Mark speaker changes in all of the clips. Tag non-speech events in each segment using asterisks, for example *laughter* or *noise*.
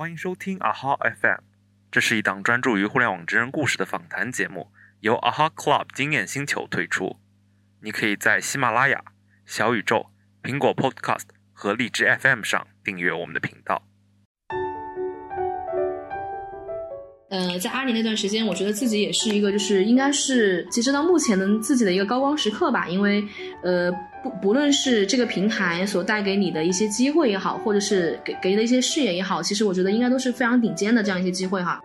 Speaker 1: 欢迎收听 AHA FM，这是一档专注于互联网真人故事的访谈节目，由 AHA Club 经验星球推出。你可以在喜马拉雅、小宇宙、苹果 Podcast 和荔枝 FM 上订阅我们的频道。
Speaker 2: 呃，在阿里那段时间，我觉得自己也是一个，就是应该是截止到目前的自己的一个高光时刻吧。因为，呃，不不论是这个平台所带给你的一些机会也好，或者是给给的一些视野也好，其实我觉得应该都是非常顶尖的这样一些机会哈。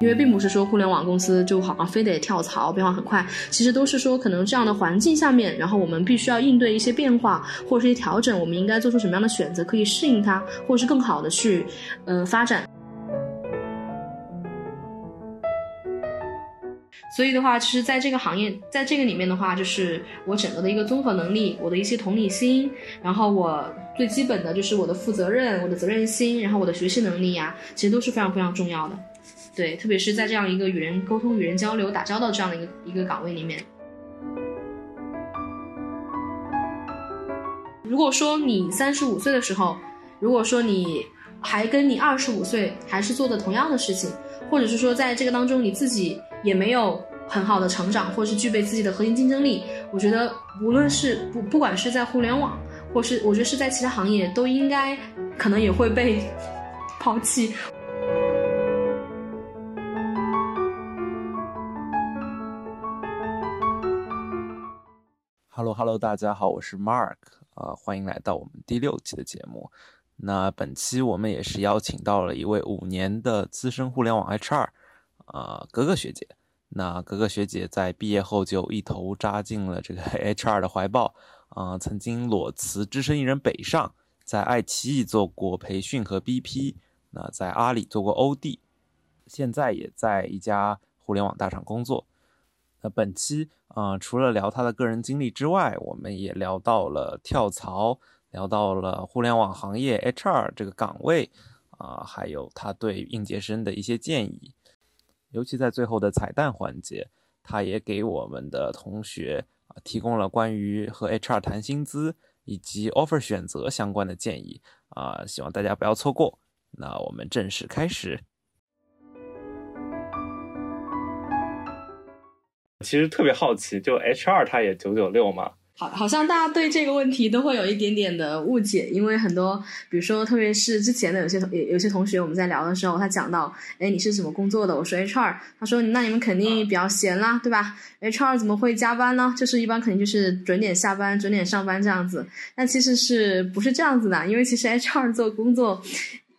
Speaker 2: 因为并不是说互联网公司就好像非得跳槽，变化很快，其实都是说可能这样的环境下面，然后我们必须要应对一些变化或者是一些调整，我们应该做出什么样的选择，可以适应它，或者是更好的去呃发展。所以的话，其实在这个行业，在这个里面的话，就是我整个的一个综合能力，我的一些同理心，然后我最基本的就是我的负责任，我的责任心，然后我的学习能力呀，其实都是非常非常重要的。对，特别是在这样一个与人沟通、与人交流、打交道这样的一个一个岗位里面。如果说你三十五岁的时候，如果说你还跟你二十五岁还是做的同样的事情，或者是说在这个当中你自己也没有很好的成长，或是具备自己的核心竞争力，我觉得无论是不不管是在互联网，或是我觉得是在其他行业，都应该可能也会被 *laughs* 抛弃。
Speaker 1: Hello，Hello，大家好，我是 Mark 啊，欢迎来到我们第六期的节目。那本期我们也是邀请到了一位五年的资深互联网 HR 啊，格格学姐。那格格学姐在毕业后就一头扎进了这个 HR 的怀抱啊，曾经裸辞只身一人北上，在爱奇艺做过培训和 BP，那在阿里做过 OD，现在也在一家互联网大厂工作。那本期啊，除了聊他的个人经历之外，我们也聊到了跳槽，聊到了互联网行业 HR 这个岗位啊，还有他对应届生的一些建议。尤其在最后的彩蛋环节，他也给我们的同学啊提供了关于和 HR 谈薪资以及 offer 选择相关的建议啊，希望大家不要错过。那我们正式开始。其实特别好奇，就 H R 他也九九六嘛？
Speaker 2: 好，好像大家对这个问题都会有一点点的误解，因为很多，比如说，特别是之前的有些有有些同学，我们在聊的时候，他讲到，哎，你是什么工作的？我说 H R，他说，那你们肯定比较闲啦，对吧？H R 怎么会加班呢？就是一般肯定就是准点下班、准点上班这样子。但其实是不是这样子的？因为其实 H R 做工作。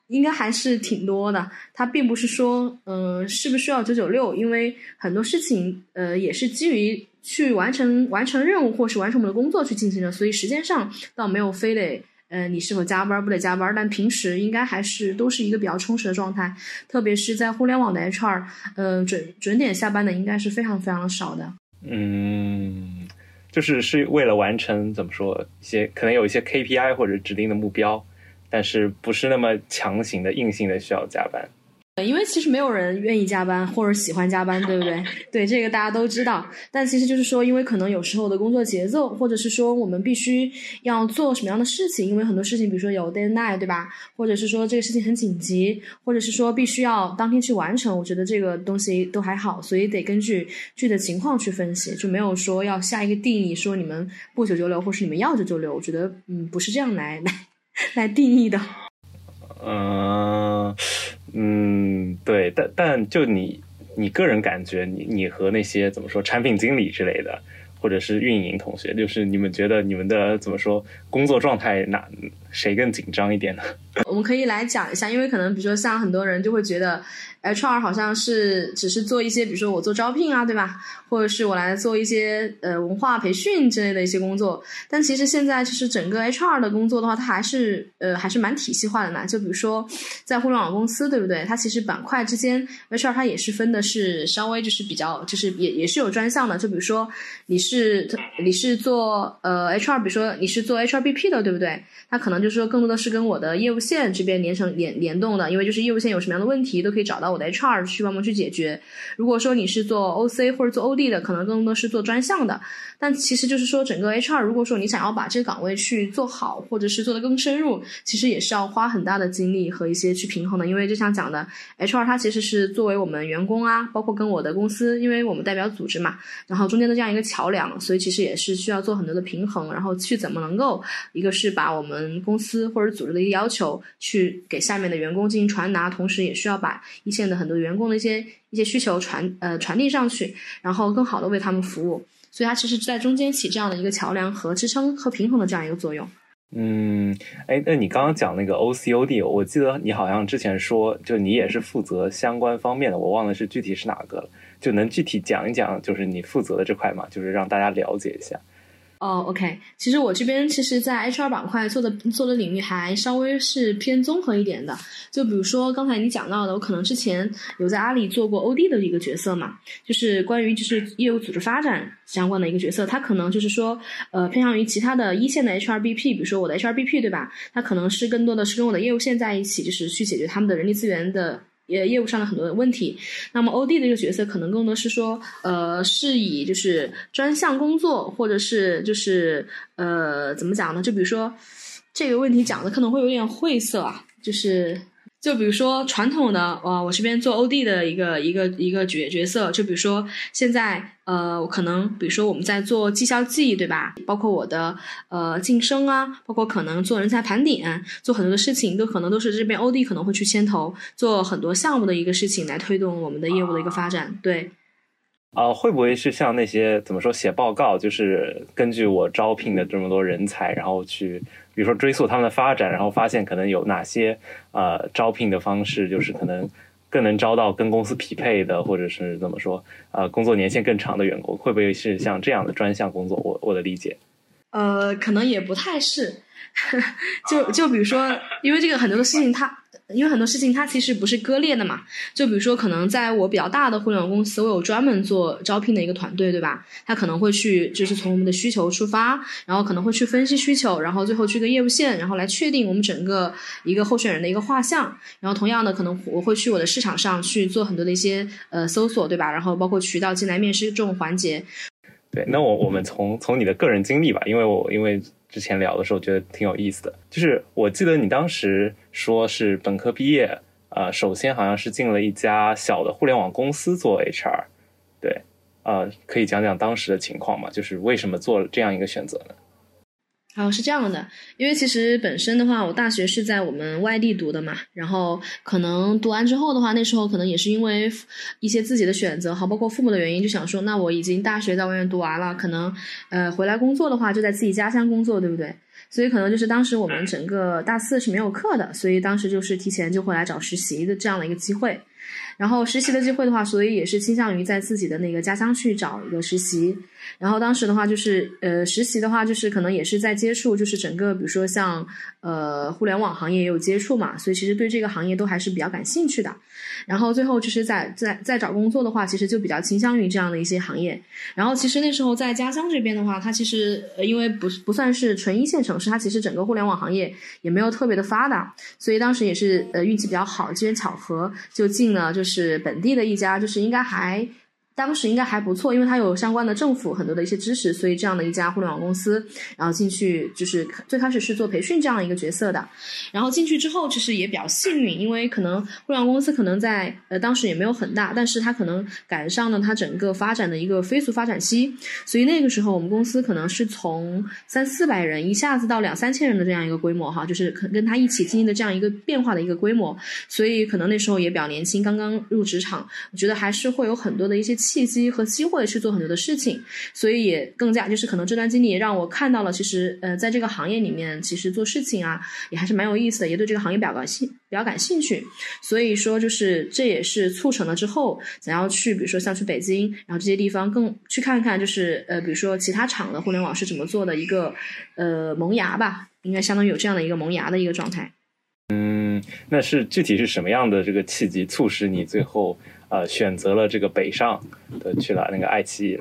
Speaker 2: 应该还是挺多的，它并不是说，嗯，是不是需要九九六？因为很多事情，呃，也是基于去完成完成任务或是完成我们的工作去进行的，所以时间上倒没有非得，呃，你是否加班不得加班，但平时应该还是都是一个比较充实的状态，特别是在互联网的 HR，呃，准准点下班的应该是非常非常少的。
Speaker 1: 嗯，就是是为了完成怎么说一些可能有一些 KPI 或者指定的目标。但是不是那么强行的、硬性的需要加班？
Speaker 2: 因为其实没有人愿意加班或者喜欢加班，对不对？*laughs* 对这个大家都知道。但其实就是说，因为可能有时候的工作节奏，或者是说我们必须要做什么样的事情，因为很多事情，比如说有 deadline，对吧？或者是说这个事情很紧急，或者是说必须要当天去完成。我觉得这个东西都还好，所以得根据具体的情况去分析，就没有说要下一个定义，说你们不久就留，或是你们要九九六。我觉得，嗯，不是这样来来。*laughs* *laughs* 来定义的，
Speaker 1: 嗯嗯，对，但但就你你个人感觉，你你和那些怎么说产品经理之类的，或者是运营同学，就是你们觉得你们的怎么说工作状态哪谁更紧张一点呢？*laughs*
Speaker 2: 我们可以来讲一下，因为可能比如说像很多人就会觉得。HR 好像是只是做一些，比如说我做招聘啊，对吧？或者是我来做一些呃文化培训之类的一些工作。但其实现在就是整个 HR 的工作的话，它还是呃还是蛮体系化的呢。就比如说在互联网公司，对不对？它其实板块之间 HR 它也是分的是稍微就是比较就是也也是有专项的。就比如说你是你是做呃 HR，比如说你是做 HRBP 的，对不对？它可能就是说更多的是跟我的业务线这边连成联联动的，因为就是业务线有什么样的问题都可以找到我的 HR 去帮忙去解决。如果说你是做 OC 或者做 OD 的，可能更多是做专项的。但其实就是说，整个 HR 如果说你想要把这个岗位去做好，或者是做得更深入，其实也是要花很大的精力和一些去平衡的。因为就像讲的，HR 它其实是作为我们员工啊，包括跟我的公司，因为我们代表组织嘛，然后中间的这样一个桥梁，所以其实也是需要做很多的平衡，然后去怎么能够，一个是把我们公司或者组织的一个要求去给下面的员工进行传达，同时也需要把一些线的很多员工的一些一些需求传呃传递上去，然后更好的为他们服务。所以它其实在中间起这样的一个桥梁和支撑和平衡的这样一个作用。
Speaker 1: 嗯，哎，那你刚刚讲那个 OCOD，我记得你好像之前说，就你也是负责相关方面的，我忘了是具体是哪个了，就能具体讲一讲，就是你负责的这块嘛，就是让大家了解一下。
Speaker 2: 哦，OK，其实我这边其实，在 HR 板块做的做的领域还稍微是偏综合一点的。就比如说刚才你讲到的，我可能之前有在阿里做过 OD 的一个角色嘛，就是关于就是业务组织发展相关的一个角色。它可能就是说，呃，偏向于其他的一线的 HRBP，比如说我的 HRBP 对吧？它可能是更多的是跟我的业务线在一起，就是去解决他们的人力资源的。业业务上的很多的问题，那么 OD 的这个角色可能更多是说，呃，是以就是专项工作，或者是就是呃，怎么讲呢？就比如说这个问题讲的可能会有点晦涩啊，就是。就比如说传统的，呃，我这边做 OD 的一个一个一个角角色，就比如说现在，呃，我可能比如说我们在做绩效季，对吧？包括我的呃晋升啊，包括可能做人才盘点，做很多的事情，都可能都是这边 OD 可能会去牵头做很多项目的一个事情，来推动我们的业务的一个发展，对。
Speaker 1: 啊，会不会是像那些怎么说写报告，就是根据我招聘的这么多人才，然后去。比如说追溯他们的发展，然后发现可能有哪些呃招聘的方式，就是可能更能招到跟公司匹配的，或者是怎么说呃工作年限更长的员工，会不会是像这样的专项工作？我我的理解，
Speaker 2: 呃，可能也不太是，*laughs* 就就比如说，因为这个很多的事情它。因为很多事情它其实不是割裂的嘛，就比如说可能在我比较大的互联网公司，我有专门做招聘的一个团队，对吧？他可能会去就是从我们的需求出发，然后可能会去分析需求，然后最后去跟业务线，然后来确定我们整个一个候选人的一个画像。然后同样的，可能我会去我的市场上去做很多的一些呃搜索，对吧？然后包括渠道进来面试这种环节。
Speaker 1: 对，那我我们从从你的个人经历吧，因为我因为。之前聊的时候觉得挺有意思的，就是我记得你当时说是本科毕业，呃，首先好像是进了一家小的互联网公司做 HR，对，呃，可以讲讲当时的情况吗？就是为什么做了这样一个选择呢？
Speaker 2: 哦，是这样的，因为其实本身的话，我大学是在我们外地读的嘛，然后可能读完之后的话，那时候可能也是因为一些自己的选择，好，包括父母的原因，就想说，那我已经大学在外面读完了，可能呃回来工作的话，就在自己家乡工作，对不对？所以可能就是当时我们整个大四是没有课的，所以当时就是提前就回来找实习的这样的一个机会。然后实习的机会的话，所以也是倾向于在自己的那个家乡去找一个实习。然后当时的话，就是呃，实习的话，就是可能也是在接触，就是整个比如说像呃互联网行业也有接触嘛，所以其实对这个行业都还是比较感兴趣的。然后最后就是在在在找工作的话，其实就比较倾向于这样的一些行业。然后其实那时候在家乡这边的话，它其实呃因为不不算是纯一线城市，它其实整个互联网行业也没有特别的发达，所以当时也是呃运气比较好，机缘巧合就进了就。是本地的一家，就是应该还。当时应该还不错，因为它有相关的政府很多的一些支持，所以这样的一家互联网公司，然后进去就是最开始是做培训这样一个角色的，然后进去之后其实也比较幸运，因为可能互联网公司可能在呃当时也没有很大，但是它可能赶上了它整个发展的一个飞速发展期，所以那个时候我们公司可能是从三四百人一下子到两三千人的这样一个规模哈，就是跟跟他一起经历的这样一个变化的一个规模，所以可能那时候也比较年轻，刚刚入职场，我觉得还是会有很多的一些。契机和机会去做很多的事情，所以也更加就是可能这段经历也让我看到了，其实呃，在这个行业里面，其实做事情啊也还是蛮有意思的，也对这个行业比较感兴比较感兴趣。所以说，就是这也是促成了之后想要去，比如说像去北京，然后这些地方更去看看，就是呃，比如说其他厂的互联网是怎么做的一个呃萌芽吧，应该相当于有这样的一个萌芽的一个状态。
Speaker 1: 嗯，那是具体是什么样的这个契机促使你最后？呃，选择了这个北上的去了那个爱奇艺。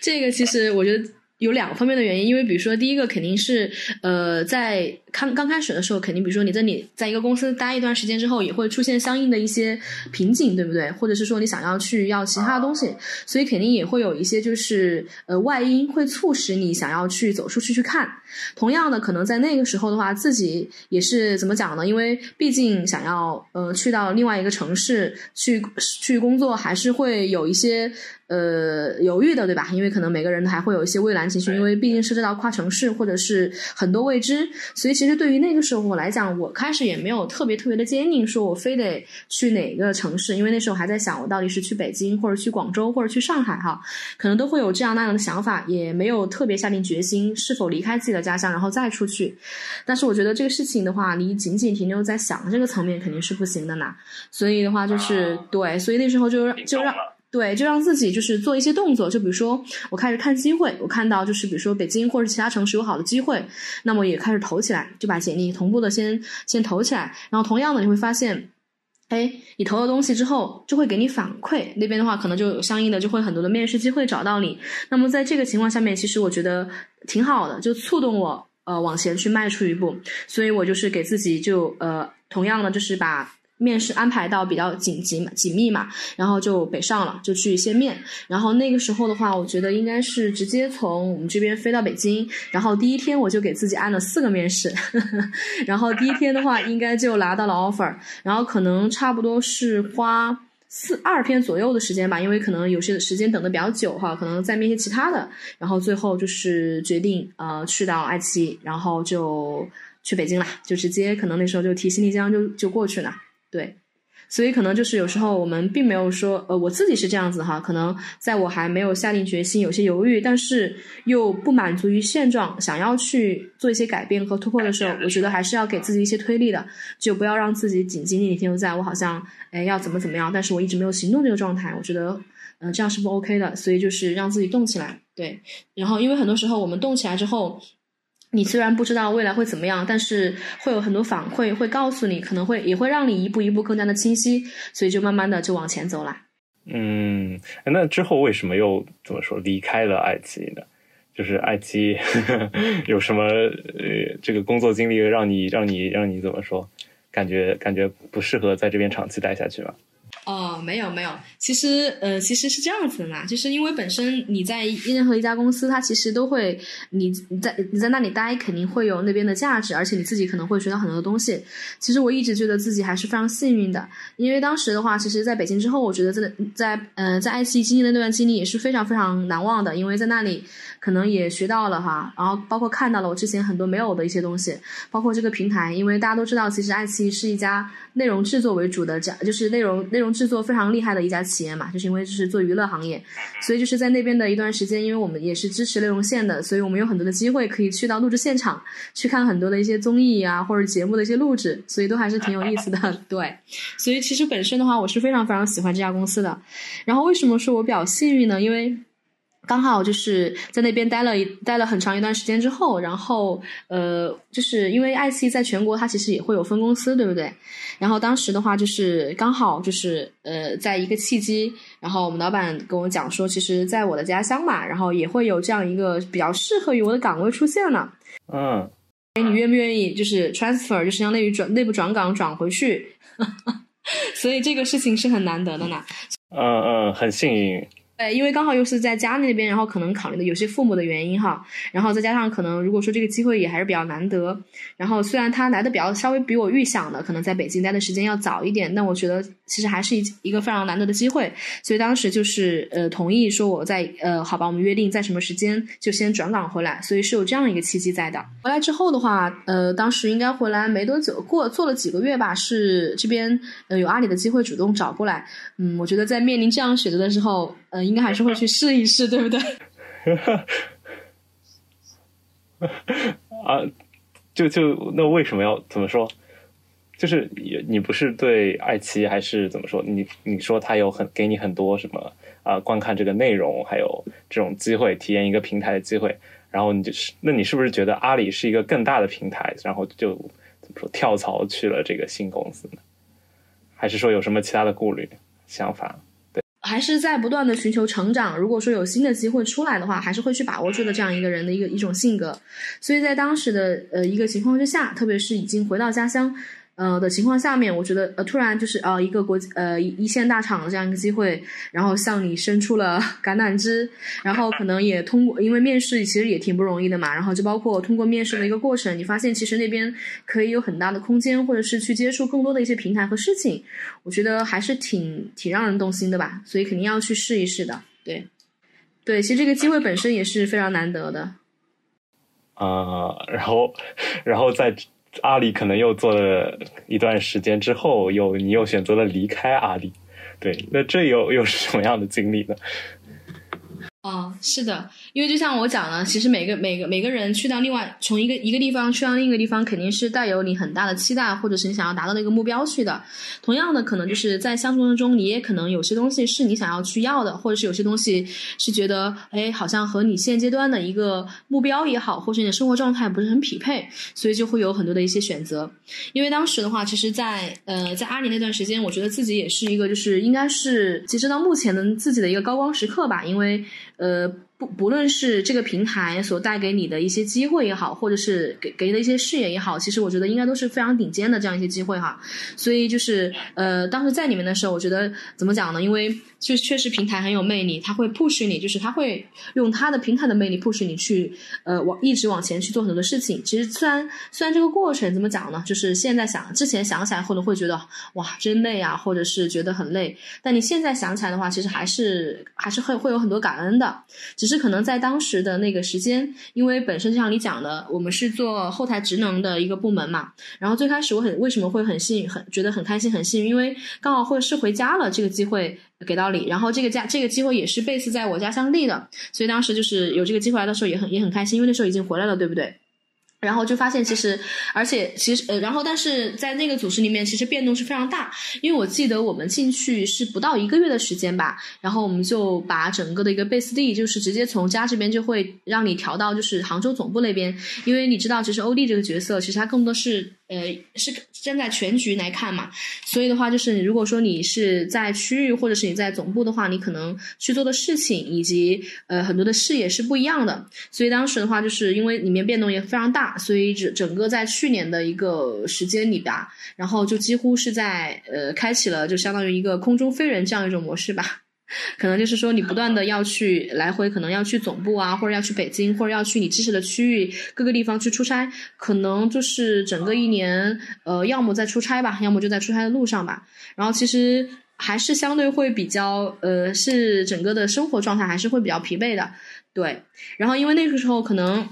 Speaker 2: 这个其实我觉得有两方面的原因，因为比如说第一个肯定是呃在刚刚开始的时候，肯定比如说你在你在一个公司待一段时间之后，也会出现相应的一些瓶颈，对不对？或者是说你想要去要其他的东西，所以肯定也会有一些就是呃外因会促使你想要去走出去去看。同样的，可能在那个时候的话，自己也是怎么讲呢？因为毕竟想要呃去到另外一个城市去去工作，还是会有一些。呃，犹豫的对吧？因为可能每个人还会有一些畏难情绪，因为毕竟涉及到跨城市或者是很多未知，所以其实对于那个时候我来讲，我开始也没有特别特别的坚定，说我非得去哪个城市，因为那时候还在想，我到底是去北京或者去广州或者去上海哈，可能都会有这样那样的想法，也没有特别下定决心是否离开自己的家乡然后再出去。但是我觉得这个事情的话，你仅仅停留在想这个层面肯定是不行的呢。所以的话就是对，所以那时候就就让。对，就让自己就是做一些动作，就比如说我开始看机会，我看到就是比如说北京或者其他城市有好的机会，那么也开始投起来，就把简历同步的先先投起来。然后同样的，你会发现，哎，你投了东西之后就会给你反馈，那边的话可能就有相应的就会很多的面试机会找到你。那么在这个情况下面，其实我觉得挺好的，就触动我呃往前去迈出一步。所以我就是给自己就呃同样的就是把。面试安排到比较紧急嘛，紧密嘛，然后就北上了，就去先面。然后那个时候的话，我觉得应该是直接从我们这边飞到北京。然后第一天我就给自己安了四个面试，呵 *laughs* 呵然后第一天的话应该就拿到了 offer。然后可能差不多是花四二天左右的时间吧，因为可能有些时间等的比较久哈，可能在面些其他的。然后最后就是决定呃去到爱奇艺，然后就去北京了，就直接可能那时候就提行李箱就就过去了。对，所以可能就是有时候我们并没有说，呃，我自己是这样子哈，可能在我还没有下定决心、有些犹豫，但是又不满足于现状，想要去做一些改变和突破的时候，我觉得还是要给自己一些推力的，就不要让自己仅仅停留在我好像哎要怎么怎么样，但是我一直没有行动这个状态，我觉得嗯这样是不 OK 的，所以就是让自己动起来，对，然后因为很多时候我们动起来之后。你虽然不知道未来会怎么样，但是会有很多反馈会告诉你，可能会也会让你一步一步更加的清晰，所以就慢慢的就往前走了。
Speaker 1: 嗯，那之后为什么又怎么说离开了爱奇艺呢？就是爱奇艺 *laughs* 有什么呃这个工作经历让你让你让你怎么说，感觉感觉不适合在这边长期待下去吗？
Speaker 2: 哦，没有没有，其实呃，其实是这样子的嘛，就是因为本身你在任何一家公司，它其实都会你你在你在那里待，肯定会有那边的价值，而且你自己可能会学到很多东西。其实我一直觉得自己还是非常幸运的，因为当时的话，其实在北京之后，我觉得在在呃在爱奇艺经历的那段经历也是非常非常难忘的，因为在那里可能也学到了哈，然后包括看到了我之前很多没有的一些东西，包括这个平台，因为大家都知道，其实爱奇艺是一家内容制作为主的，这就是内容内容。制作非常厉害的一家企业嘛，就是因为就是做娱乐行业，所以就是在那边的一段时间，因为我们也是支持内容线的，所以我们有很多的机会可以去到录制现场，去看很多的一些综艺啊或者节目的一些录制，所以都还是挺有意思的。*laughs* 对，所以其实本身的话，我是非常非常喜欢这家公司的。然后为什么说我比较幸运呢？因为刚好就是在那边待了一待了很长一段时间之后，然后呃，就是因为爱奇艺在全国它其实也会有分公司，对不对？然后当时的话就是刚好就是呃，在一个契机，然后我们老板跟我讲说，其实在我的家乡嘛，然后也会有这样一个比较适合于我的岗位出现了。
Speaker 1: 嗯，
Speaker 2: 哎，你愿不愿意就是 transfer，就是相当于转内部转岗转回去？*laughs* 所以这个事情是很难得的呢。
Speaker 1: 嗯嗯，很幸运。
Speaker 2: 对，因为刚好又是在家那边，然后可能考虑的有些父母的原因哈，然后再加上可能如果说这个机会也还是比较难得，然后虽然他来的比较稍微比我预想的可能在北京待的时间要早一点，但我觉得其实还是一一个非常难得的机会，所以当时就是呃同意说我在呃好吧，我们约定在什么时间就先转岗回来，所以是有这样一个契机在的。回来之后的话，呃当时应该回来没多久，过做了几个月吧，是这边呃有阿里的机会主动找过来，嗯，我觉得在面临这样选择的时候，呃。应该还是会去试一试，对不对？*laughs*
Speaker 1: 啊，就就那为什么要怎么说？就是你你不是对爱奇艺还是怎么说？你你说他有很给你很多什么啊？观看这个内容，还有这种机会，体验一个平台的机会。然后你就是那你是不是觉得阿里是一个更大的平台？然后就怎么说跳槽去了这个新公司呢？还是说有什么其他的顾虑想法？
Speaker 2: 还是在不断的寻求成长。如果说有新的机会出来的话，还是会去把握住的这样一个人的一个一种性格。所以在当时的呃一个情况之下，特别是已经回到家乡。呃的情况下面，我觉得呃突然就是呃一个国呃一线大厂的这样一个机会，然后向你伸出了 *laughs* 橄榄枝，然后可能也通过，因为面试其实也挺不容易的嘛，然后就包括通过面试的一个过程，你发现其实那边可以有很大的空间，或者是去接触更多的一些平台和事情，我觉得还是挺挺让人动心的吧，所以肯定要去试一试的，对，对，其实这个机会本身也是非常难得的，
Speaker 1: 啊，然后然后再。阿里可能又做了一段时间之后，又你又选择了离开阿里，对，那这又又是什么样的经历呢？
Speaker 2: 哦，是的，因为就像我讲的，其实每个每个每个人去到另外从一个一个地方去到另一个地方，肯定是带有你很大的期待，或者是你想要达到的一个目标去的。同样的，可能就是在相处当中，你也可能有些东西是你想要去要的，或者是有些东西是觉得，哎，好像和你现阶段的一个目标也好，或者你的生活状态不是很匹配，所以就会有很多的一些选择。因为当时的话，其实，在呃在阿里那段时间，我觉得自己也是一个，就是应该是截止到目前的自己的一个高光时刻吧，因为。呃，不不论是这个平台所带给你的一些机会也好，或者是给给你的一些视野也好，其实我觉得应该都是非常顶尖的这样一些机会哈。所以就是呃，当时在里面的时候，我觉得怎么讲呢？因为就确实平台很有魅力，它会 push 你，就是它会用它的平台的魅力 push 你去呃往一直往前去做很多的事情。其实虽然虽然这个过程怎么讲呢？就是现在想之前想起来，可能会觉得哇真累啊，或者是觉得很累。但你现在想起来的话，其实还是还是会会有很多感恩的。只是可能在当时的那个时间，因为本身就像你讲的，我们是做后台职能的一个部门嘛。然后最开始我很为什么会很幸运，很觉得很开心，很幸运，因为刚好会是回家了，这个机会给到你。然后这个家这个机会也是 base 在我家乡地的，所以当时就是有这个机会来的时候也很也很开心，因为那时候已经回来了，对不对？然后就发现，其实，而且其实，呃，然后但是在那个组织里面，其实变动是非常大。因为我记得我们进去是不到一个月的时间吧，然后我们就把整个的一个贝斯蒂，就是直接从家这边就会让你调到就是杭州总部那边。因为你知道，其实欧弟这个角色，其实他更多是。呃，是站在全局来看嘛，所以的话，就是如果说你是在区域或者是你在总部的话，你可能去做的事情以及呃很多的视野是不一样的。所以当时的话，就是因为里面变动也非常大，所以整整个在去年的一个时间里吧，然后就几乎是在呃开启了就相当于一个空中飞人这样一种模式吧。可能就是说，你不断的要去来回，可能要去总部啊，或者要去北京，或者要去你支持的区域各个地方去出差，可能就是整个一年，呃，要么在出差吧，要么就在出差的路上吧。然后其实还是相对会比较，呃，是整个的生活状态还是会比较疲惫的，对。然后因为那个时候可能。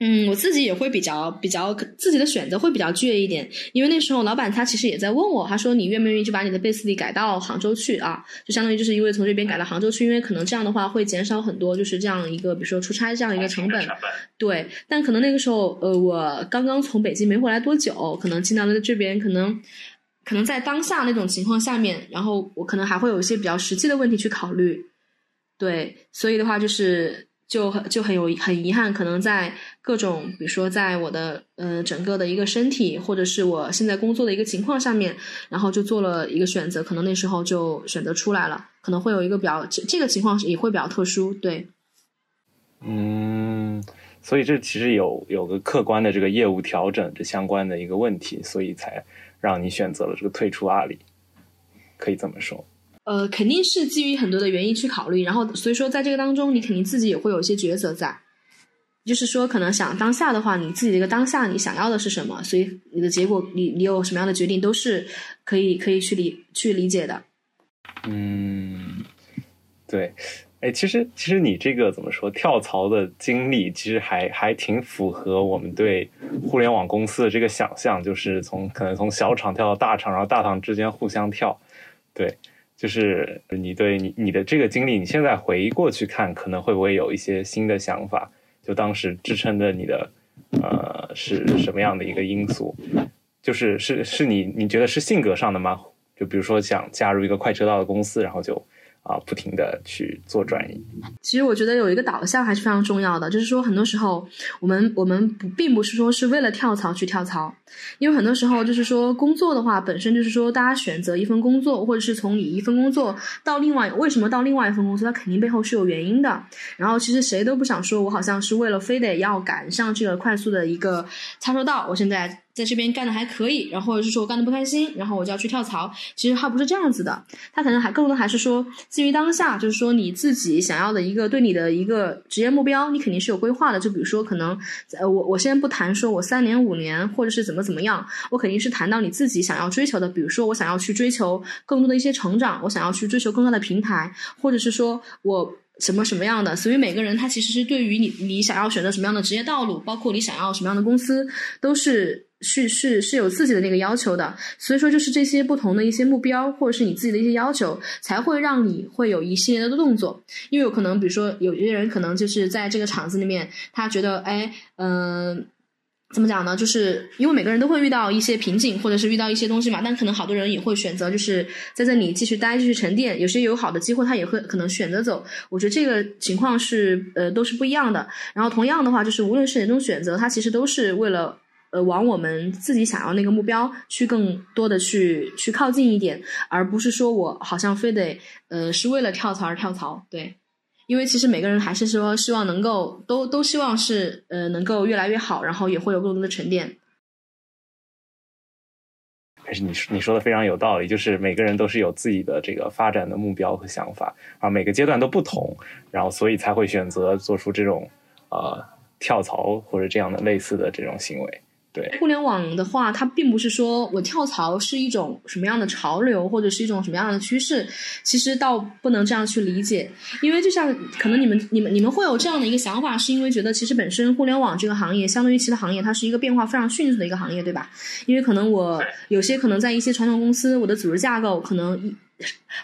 Speaker 2: 嗯，我自己也会比较比较自己的选择会比较倔一点，因为那时候老板他其实也在问我，他说你愿不愿意就把你的 base 地改到杭州去啊？就相当于就是因为从这边改到杭州去，因为可能这样的话会减少很多就是这样一个比如说出差这样一个成本。对，但可能那个时候呃我刚刚从北京没回来多久，可能进到了这边，可能可能在当下那种情况下面，然后我可能还会有一些比较实际的问题去考虑。对，所以的话就是。就很就很有很遗憾，可能在各种，比如说在我的呃整个的一个身体，或者是我现在工作的一个情况上面，然后就做了一个选择，可能那时候就选择出来了，可能会有一个比较这个情况也会比较特殊，对。
Speaker 1: 嗯，所以这其实有有个客观的这个业务调整这相关的一个问题，所以才让你选择了这个退出阿里，可以这么说。
Speaker 2: 呃，肯定是基于很多的原因去考虑，然后所以说在这个当中，你肯定自己也会有一些抉择在，就是说可能想当下的话，你自己这个当下你想要的是什么，所以你的结果，你你有什么样的决定都是可以可以去理去理解的。
Speaker 1: 嗯，对，哎，其实其实你这个怎么说跳槽的经历，其实还还挺符合我们对互联网公司的这个想象，就是从可能从小厂跳到大厂，然后大厂之间互相跳，对。就是你对你你的这个经历，你现在回过去看，可能会不会有一些新的想法？就当时支撑着你的，呃，是什么样的一个因素？就是是是你你觉得是性格上的吗？就比如说想加入一个快车道的公司，然后就啊，不停的去做转移。
Speaker 2: 其实我觉得有一个导向还是非常重要的，就是说很多时候我们我们不并不是说是为了跳槽去跳槽，因为很多时候就是说工作的话本身就是说大家选择一份工作，或者是从你一份工作到另外为什么到另外一份工作，它肯定背后是有原因的。然后其实谁都不想说我好像是为了非得要赶上这个快速的一个插收道，我现在。在这边干的还可以，然后或者是说我干的不开心，然后我就要去跳槽。其实他不是这样子的，他可能还更多的还是说基于当下，就是说你自己想要的一个对你的一个职业目标，你肯定是有规划的。就比如说可能，呃，我我先不谈说我三年五年或者是怎么怎么样，我肯定是谈到你自己想要追求的。比如说我想要去追求更多的一些成长，我想要去追求更大的平台，或者是说我。什么什么样的？所以每个人他其实是对于你你想要选择什么样的职业道路，包括你想要什么样的公司，都是是是是有自己的那个要求的。所以说，就是这些不同的一些目标，或者是你自己的一些要求，才会让你会有一系列的动作。因为有可能，比如说有些人可能就是在这个厂子里面，他觉得，哎，嗯。怎么讲呢？就是因为每个人都会遇到一些瓶颈，或者是遇到一些东西嘛。但可能好多人也会选择，就是在这里继续待，继续沉淀。有些有好的机会，他也会可能选择走。我觉得这个情况是呃都是不一样的。然后同样的话，就是无论是哪种选择，它其实都是为了呃往我们自己想要那个目标去更多的去去靠近一点，而不是说我好像非得呃是为了跳槽而跳槽。对。因为其实每个人还是说希望能够都都希望是呃能够越来越好，然后也会有更多的沉淀。
Speaker 1: 还是你你说的非常有道理，就是每个人都是有自己的这个发展的目标和想法，啊，每个阶段都不同，然后所以才会选择做出这种呃跳槽或者这样的类似的这种行为。
Speaker 2: 互联网的话，它并不是说我跳槽是一种什么样的潮流，或者是一种什么样的趋势。其实倒不能这样去理解，因为就像可能你们、你们、你们会有这样的一个想法，是因为觉得其实本身互联网这个行业，相对于其他行业，它是一个变化非常迅速的一个行业，对吧？因为可能我有些可能在一些传统公司，我的组织架构可能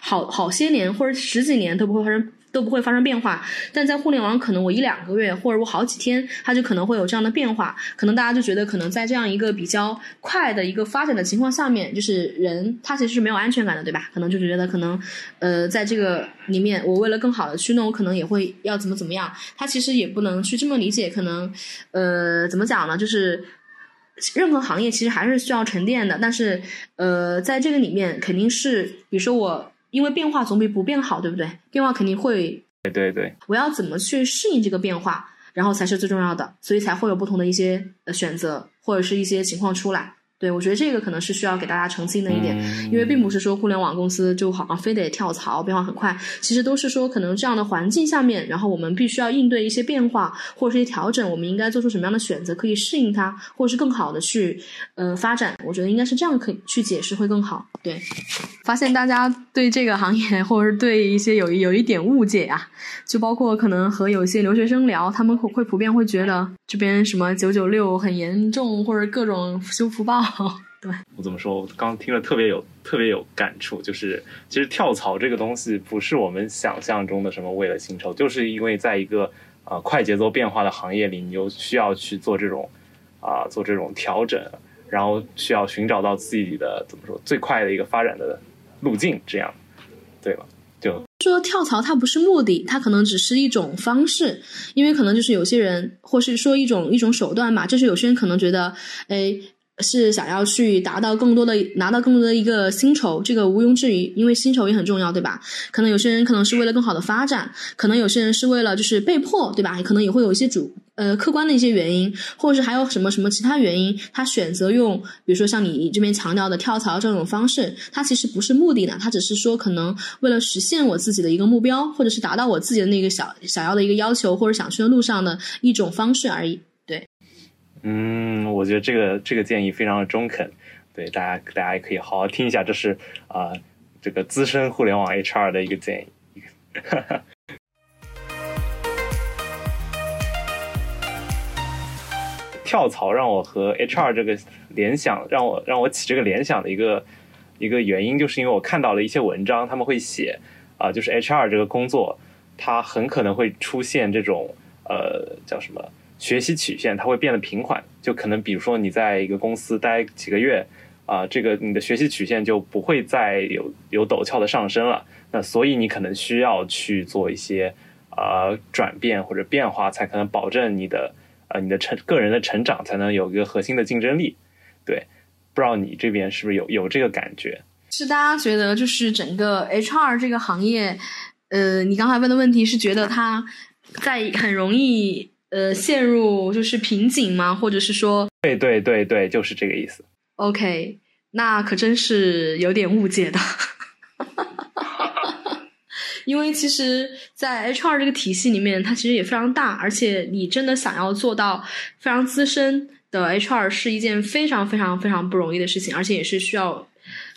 Speaker 2: 好好些年或者十几年都不会发生。都不会发生变化，但在互联网，可能我一两个月或者我好几天，它就可能会有这样的变化。可能大家就觉得，可能在这样一个比较快的一个发展的情况下面，就是人他其实是没有安全感的，对吧？可能就觉得，可能呃，在这个里面，我为了更好的去弄，我可能也会要怎么怎么样。他其实也不能去这么理解，可能呃，怎么讲呢？就是任何行业其实还是需要沉淀的，但是呃，在这个里面，肯定是比如说我。因为变化总比不变好，对不对？变化肯定会，
Speaker 1: 对对对。
Speaker 2: 我要怎么去适应这个变化，然后才是最重要的，所以才会有不同的一些呃选择或者是一些情况出来。对，我觉得这个可能是需要给大家澄清的一点，因为并不是说互联网公司就好像非得跳槽，变化很快，其实都是说可能这样的环境下面，然后我们必须要应对一些变化或者是一些调整，我们应该做出什么样的选择，可以适应它，或者是更好的去呃发展。我觉得应该是这样可以去解释会更好。对，发现大家对这个行业 *laughs* 或者是对一些有有一点误解啊，就包括可能和有些留学生聊，他们会会普遍会觉得这边什么九九六很严重，或者各种修福报。对
Speaker 1: 我怎么说？我刚听了特别有特别有感触，就是其实跳槽这个东西不是我们想象中的什么为了薪酬，就是因为在一个呃快节奏变化的行业里，你又需要去做这种啊做这种调整，然后需要寻找到自己的怎么说最快的一个发展的路径，这样对吧？就
Speaker 2: 说跳槽它不是目的，它可能只是一种方式，因为可能就是有些人或是说一种一种手段吧，就是有些人可能觉得哎。是想要去达到更多的拿到更多的一个薪酬，这个毋庸置疑，因为薪酬也很重要，对吧？可能有些人可能是为了更好的发展，可能有些人是为了就是被迫，对吧？可能也会有一些主呃客观的一些原因，或者是还有什么什么其他原因，他选择用比如说像你这边强调的跳槽这种方式，他其实不是目的的，他只是说可能为了实现我自己的一个目标，或者是达到我自己的那个小想要的一个要求或者想去的路上的一种方式而已。
Speaker 1: 嗯，我觉得这个这个建议非常的中肯，对大家大家也可以好好听一下，这是啊这个资深互联网 HR 的一个建议。*laughs* 跳槽让我和 HR 这个联想，让我让我起这个联想的一个一个原因，就是因为我看到了一些文章，他们会写啊，就是 HR 这个工作，它很可能会出现这种呃叫什么？学习曲线它会变得平缓，就可能比如说你在一个公司待几个月，啊、这个你的学习曲线就不会再有有陡峭的上升了。那所以你可能需要去做一些呃转变或者变化，才可能保证你的呃你的成个人的成长，才能有一个核心的竞争力。对，不知道你这边是不是有有这个感觉？
Speaker 2: 是大家觉得就是整个 HR 这个行业，呃，你刚才问的问题是觉得它在很容易呃陷入就是瓶颈吗？或者是说
Speaker 1: 对对对对，就是这个意思。
Speaker 2: OK，那可真是有点误解的。*laughs* 因为其实，在 HR 这个体系里面，它其实也非常大，而且你真的想要做到非常资深的 HR 是一件非常非常非常不容易的事情，而且也是需要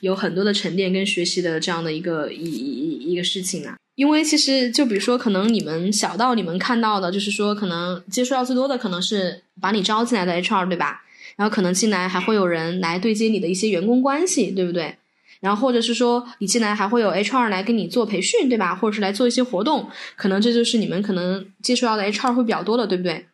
Speaker 2: 有很多的沉淀跟学习的这样的一个一一一个事情啊。因为其实就比如说，可能你们小到你们看到的，就是说可能接触到最多的可能是把你招进来的 HR，对吧？然后可能进来还会有人来对接你的一些员工关系，对不对？然后或者是说你进来还会有 HR 来跟你做培训，对吧？或者是来做一些活动，可能这就是你们可能接触到的 HR 会比较多的，对不对？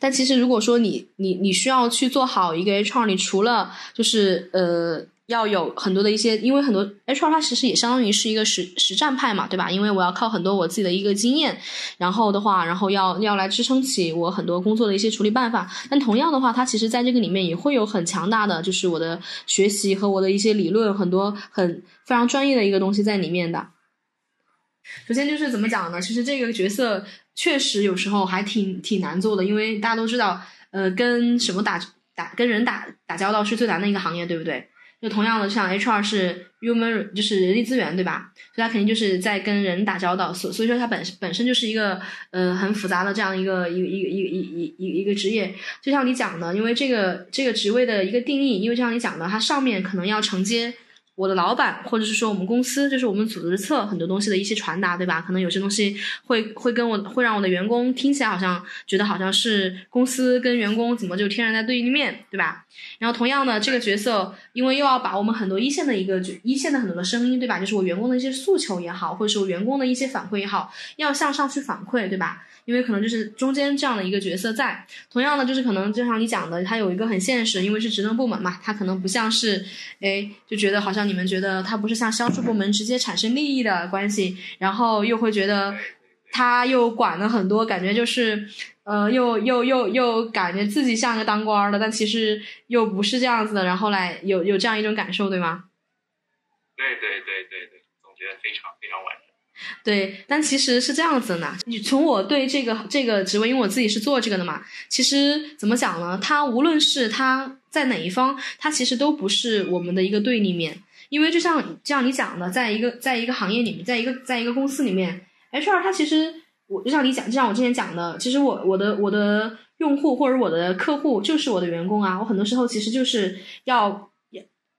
Speaker 2: 但其实如果说你你你需要去做好一个 HR，你除了就是呃要有很多的一些，因为很多 HR 它其实也相当于是一个实实战派嘛，对吧？因为我要靠很多我自己的一个经验，然后的话，然后要要来支撑起我很多工作的一些处理办法。但同样的话，它其实在这个里面也会有很强大的，就是我的学习和我的一些理论，很多很非常专业的一个东西在里面的。首先就是怎么讲呢？其实这个角色确实有时候还挺挺难做的，因为大家都知道，呃，跟什么打打跟人打打交道是最难的一个行业，对不对？就同样的，像 HR 是 human 就是人力资源，对吧？所以他肯定就是在跟人打交道，所所以说他本本身就是一个呃很复杂的这样一个一个一个一个一一一一个职业。就像你讲的，因为这个这个职位的一个定义，因为就像你讲的，它上面可能要承接。我的老板，或者是说我们公司，就是我们组织侧很多东西的一些传达，对吧？可能有些东西会会跟我会让我的员工听起来好像觉得好像是公司跟员工怎么就天然在对立面，对吧？然后同样的这个角色，因为又要把我们很多一线的一个就一线的很多的声音，对吧？就是我员工的一些诉求也好，或者是我员工的一些反馈也好，要向上去反馈，对吧？因为可能就是中间这样的一个角色在，同样的就是可能就像你讲的，它有一个很现实，因为是职能部门嘛，它可能不像是，哎，就觉得好像你们觉得它不是像销售部门直接产生利益的关系，然后又会觉得他又管了很多，感觉就是，呃，又又又又感觉自己像个当官的，但其实又不是这样子的，然后来有有这样一种感受，对吗？
Speaker 1: 对对对对对，总结的非常非常完整。
Speaker 2: 对，但其实是这样子的呢。你从我对这个这个职位，因为我自己是做这个的嘛，其实怎么讲呢？他无论是他在哪一方，他其实都不是我们的一个对立面。因为就像就像你讲的，在一个在一个行业里面，在一个在一个公司里面，HR 他其实我就像你讲，就像我之前讲的，其实我我的我的用户或者我的客户就是我的员工啊，我很多时候其实就是要。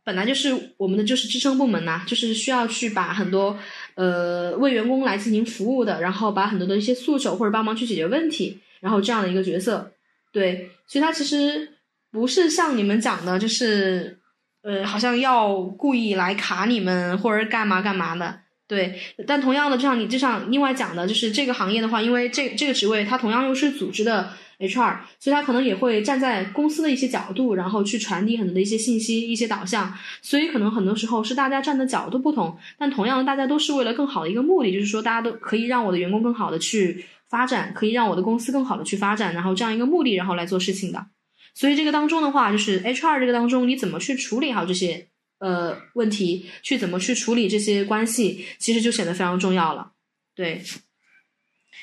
Speaker 2: 本来就是我们的就是支撑部门呐、就是需要去把很多呃为员工来进行服务的，然后把很多的一些诉求或者帮忙去解决问题，然后这样的一个角色，对，所以他其实不是像你们讲的，就是呃好像要故意来卡你们或者干嘛干嘛的，对，但同样的，就像你就像另外讲的，就是这个行业的话，因为这这个职位它同样又是组织的 HR，所以他可能也会站在公司的一些角度，然后去传递很多的一些信息、一些导向，所以可能很多时候是大家站的角度不同，但同样大家都是为了更好的一个目的，就是说大家都可以让我的员工更好的去发展，可以让我的公司更好的去发展，然后这样一个目的，然后来做事情的。所以这个当中的话，就是 HR 这个当中，你怎么去处理好这些呃问题，去怎么去处理这些关系，其实就显得非常重要了。对，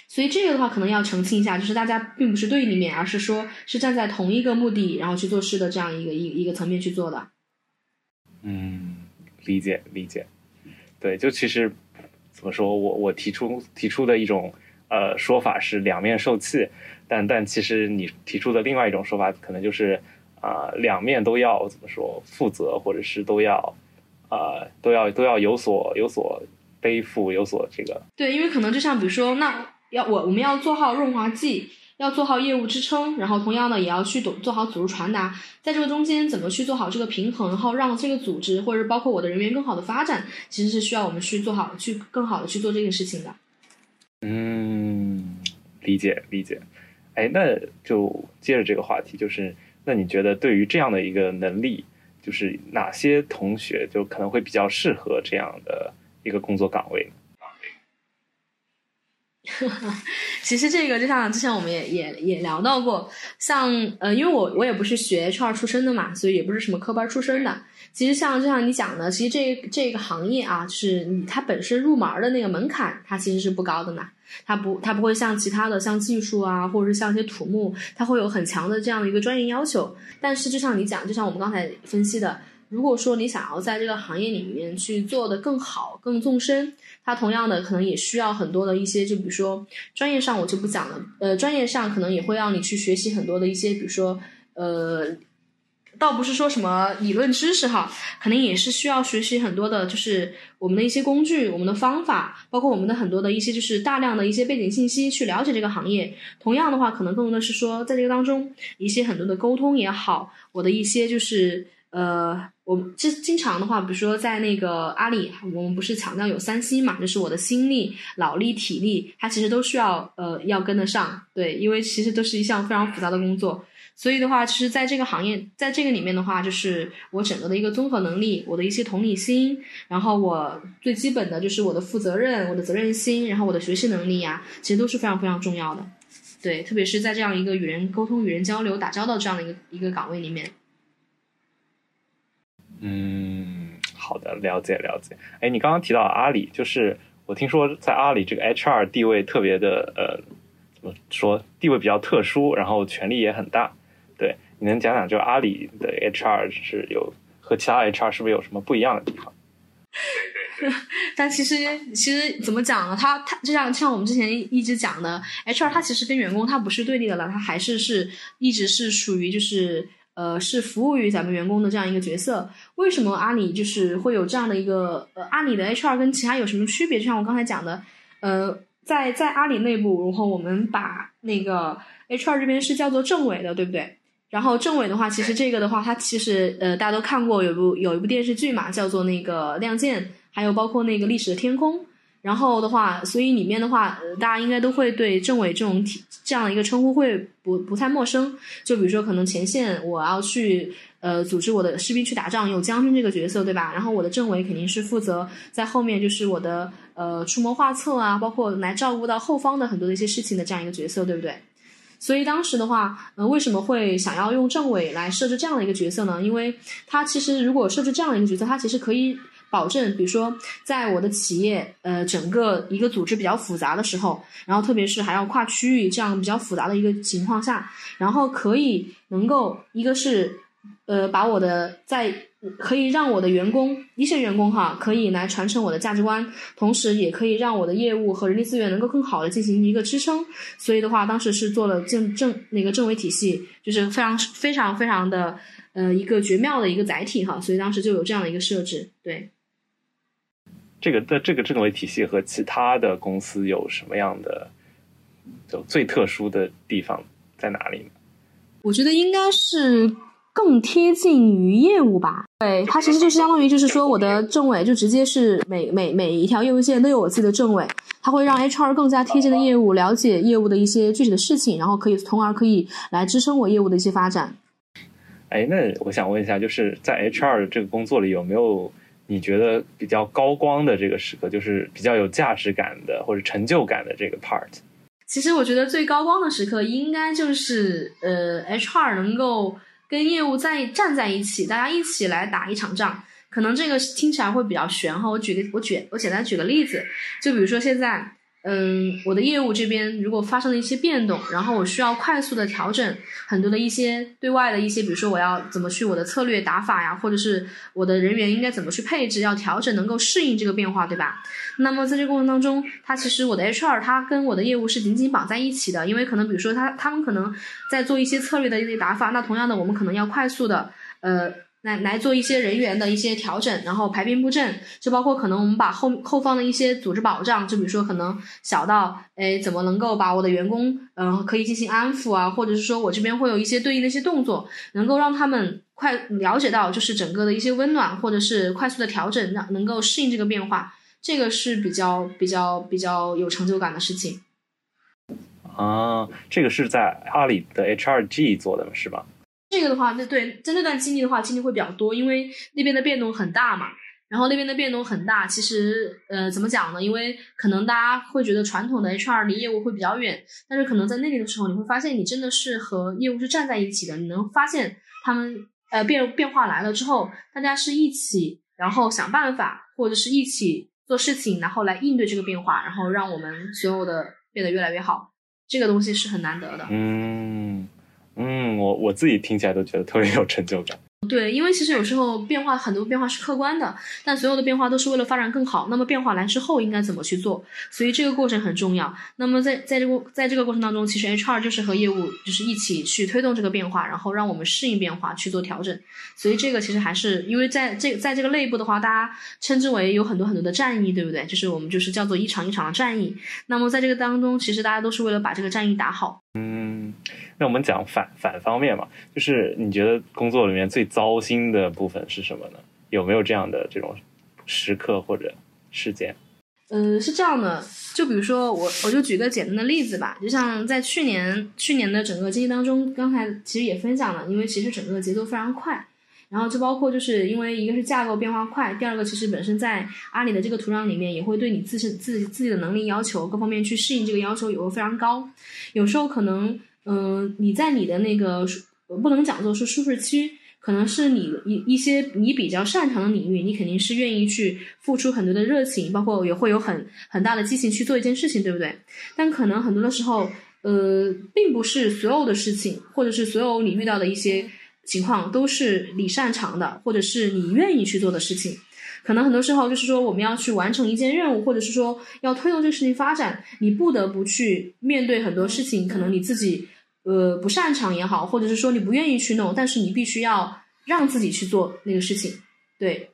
Speaker 2: 所以这个的话，可能要澄清一下，就是大家并不是对立面，而是说是站在同一个目的，然后去做事的这样一个一一个层面去做的。
Speaker 1: 嗯，理解理解。对，就其实怎么说，我我提出提出的一种呃说法是两面受气，但但其实你提出的另外一种说法，可能就是啊、呃两面都要怎么说负责，或者是都要啊、呃都要都要有所有所背负，有所这个
Speaker 2: 对，因为可能就像比如说，那要我我们要做好润滑剂，要做好业务支撑，然后同样呢也要去懂做好组织传达，在这个中间怎么去做好这个平衡，然后让这个组织或者包括我的人员更好的发展，其实是需要我们去做好去更好的去做这个事情的。
Speaker 1: 嗯，理解理解。哎，那就接着这个话题，就是那你觉得对于这样的一个能力，就是哪些同学就可能会比较适合这样的一个工作岗位？*laughs*
Speaker 2: 其实这个就像之前我们也也也聊到过，像呃，因为我我也不是学 HR 出身的嘛，所以也不是什么科班出身的。其实像就像你讲的，其实这这个行业啊，就是你它本身入门的那个门槛，它其实是不高的呢。它不它不会像其他的像技术啊，或者是像一些土木，它会有很强的这样的一个专业要求。但是就像你讲，就像我们刚才分析的。如果说你想要在这个行业里面去做的更好、更纵深，它同样的可能也需要很多的一些，就比如说专业上我就不讲了，呃，专业上可能也会让你去学习很多的一些，比如说呃，倒不是说什么理论知识哈，肯定也是需要学习很多的，就是我们的一些工具、我们的方法，包括我们的很多的一些就是大量的一些背景信息去了解这个行业。同样的话，可能更多的是说在这个当中一些很多的沟通也好，我的一些就是呃。我经经常的话，比如说在那个阿里，我们不是强调有三心嘛，就是我的心力、脑力、体力，它其实都需要呃要跟得上，对，因为其实都是一项非常复杂的工作，所以的话，其实在这个行业，在这个里面的话，就是我整个的一个综合能力，我的一些同理心，然后我最基本的就是我的负责任、我的责任心，然后我的学习能力呀，其实都是非常非常重要的，对，特别是在这样一个与人沟通、与人交流、打交道这样的一个一个岗位里面。
Speaker 1: 嗯，好的，了解了解。哎，你刚刚提到阿里，就是我听说在阿里这个 HR 地位特别的，呃，怎么说地位比较特殊，然后权力也很大。对，你能讲讲就阿里的 HR 是有和其他 HR 是不是有什么不一样的地方？*laughs*
Speaker 2: 但其实其实怎么讲呢？他他就像像我们之前一直讲的，HR 他其实跟员工他不是对立的了，他还是是一直是属于就是。呃，是服务于咱们员工的这样一个角色。为什么阿里就是会有这样的一个呃，阿里的 HR 跟其他有什么区别？就像我刚才讲的，呃，在在阿里内部，然后我们把那个 HR 这边是叫做政委的，对不对？然后政委的话，其实这个的话，它其实呃，大家都看过有部有一部电视剧嘛，叫做那个《亮剑》，还有包括那个《历史的天空》。然后的话，所以里面的话，大家应该都会对政委这种体这样的一个称呼会不不太陌生。就比如说，可能前线我要去呃组织我的士兵去打仗，有将军这个角色，对吧？然后我的政委肯定是负责在后面，就是我的呃出谋划策啊，包括来照顾到后方的很多的一些事情的这样一个角色，对不对？所以当时的话，呃，为什么会想要用政委来设置这样的一个角色呢？因为他其实如果设置这样的一个角色，他其实可以。保证，比如说，在我的企业，呃，整个一个组织比较复杂的时候，然后特别是还要跨区域这样比较复杂的一个情况下，然后可以能够一个是，呃，把我的在可以让我的员工一线员工哈，可以来传承我的价值观，同时也可以让我的业务和人力资源能够更好的进行一个支撑。所以的话，当时是做了政政那个政委体系，就是非常非常非常的呃一个绝妙的一个载体哈。所以当时就有这样的一个设置，对。
Speaker 1: 这个的这个政委体系和其他的公司有什么样的就最特殊的地方在哪里呢？
Speaker 2: 我觉得应该是更贴近于业务吧。对，它其实就是相当于就是说，我的政委就直接是每每每一条业务线都有我自己的政委，它会让 HR 更加贴近的业务，了解业务的一些具体的事情，然后可以从而可以来支撑我业务的一些发展。
Speaker 1: 哎，那我想问一下，就是在 HR 这个工作里有没有？你觉得比较高光的这个时刻，就是比较有价值感的或者成就感的这个 part。
Speaker 2: 其实我觉得最高光的时刻，应该就是呃，HR 能够跟业务在站在一起，大家一起来打一场仗。可能这个听起来会比较玄哈，我举个我举我简单举个例子，就比如说现在。嗯，我的业务这边如果发生了一些变动，然后我需要快速的调整很多的一些对外的一些，比如说我要怎么去我的策略打法呀，或者是我的人员应该怎么去配置，要调整能够适应这个变化，对吧？那么在这个过程当中，它其实我的 HR 它跟我的业务是紧紧绑在一起的，因为可能比如说他他们可能在做一些策略的一些打法，那同样的我们可能要快速的呃。来来做一些人员的一些调整，然后排兵布阵，就包括可能我们把后后方的一些组织保障，就比如说可能小到哎怎么能够把我的员工嗯可以进行安抚啊，或者是说我这边会有一些对应的一些动作，能够让他们快了解到就是整个的一些温暖，或者是快速的调整，让能够适应这个变化，这个是比较比较比较有成就感的事情。
Speaker 1: 啊，这个是在阿里的 HRG 做的是吧？
Speaker 2: 这个的话，那对在那段经历的话，经历会比较多，因为那边的变动很大嘛。然后那边的变动很大，其实呃怎么讲呢？因为可能大家会觉得传统的 HR 离业务会比较远，但是可能在那里的时候，你会发现你真的是和业务是站在一起的。你能发现他们呃变变化来了之后，大家是一起，然后想办法，或者是一起做事情，然后来应对这个变化，然后让我们所有的变得越来越好。这个东西是很难得的。
Speaker 1: 嗯嗯，我我自己听起来都觉得特别有成就感。
Speaker 2: 对，因为其实有时候变化很多变化是客观的，但所有的变化都是为了发展更好。那么变化来之后应该怎么去做？所以这个过程很重要。那么在在这个在这个过程当中，其实 HR 就是和业务就是一起去推动这个变化，然后让我们适应变化去做调整。所以这个其实还是因为在这在这个内部的话，大家称之为有很多很多的战役，对不对？就是我们就是叫做一场一场的战役。那么在这个当中，其实大家都是为了把这个战役打好。
Speaker 1: 嗯，那我们讲反反方面嘛，就是你觉得工作里面最糟心的部分是什么呢？有没有这样的这种时刻或者事件？
Speaker 2: 嗯，是这样的，就比如说我我就举个简单的例子吧，就像在去年去年的整个经历当中，刚才其实也分享了，因为其实整个节奏非常快，然后就包括就是因为一个是架构变化快，第二个其实本身在阿里的这个土壤里面，也会对你自身自己自己的能力要求各方面去适应这个要求也会非常高，有时候可能嗯你在你的那个不能讲做是舒适区。可能是你一一些你比较擅长的领域，你肯定是愿意去付出很多的热情，包括也会有很很大的激情去做一件事情，对不对？但可能很多的时候，呃，并不是所有的事情，或者是所有你遇到的一些情况都是你擅长的，或者是你愿意去做的事情。可能很多时候就是说，我们要去完成一件任务，或者是说要推动这个事情发展，你不得不去面对很多事情，可能你自己。呃，不擅长也好，或者是说你不愿意去弄，但是你必须要让自己去做那个事情，对。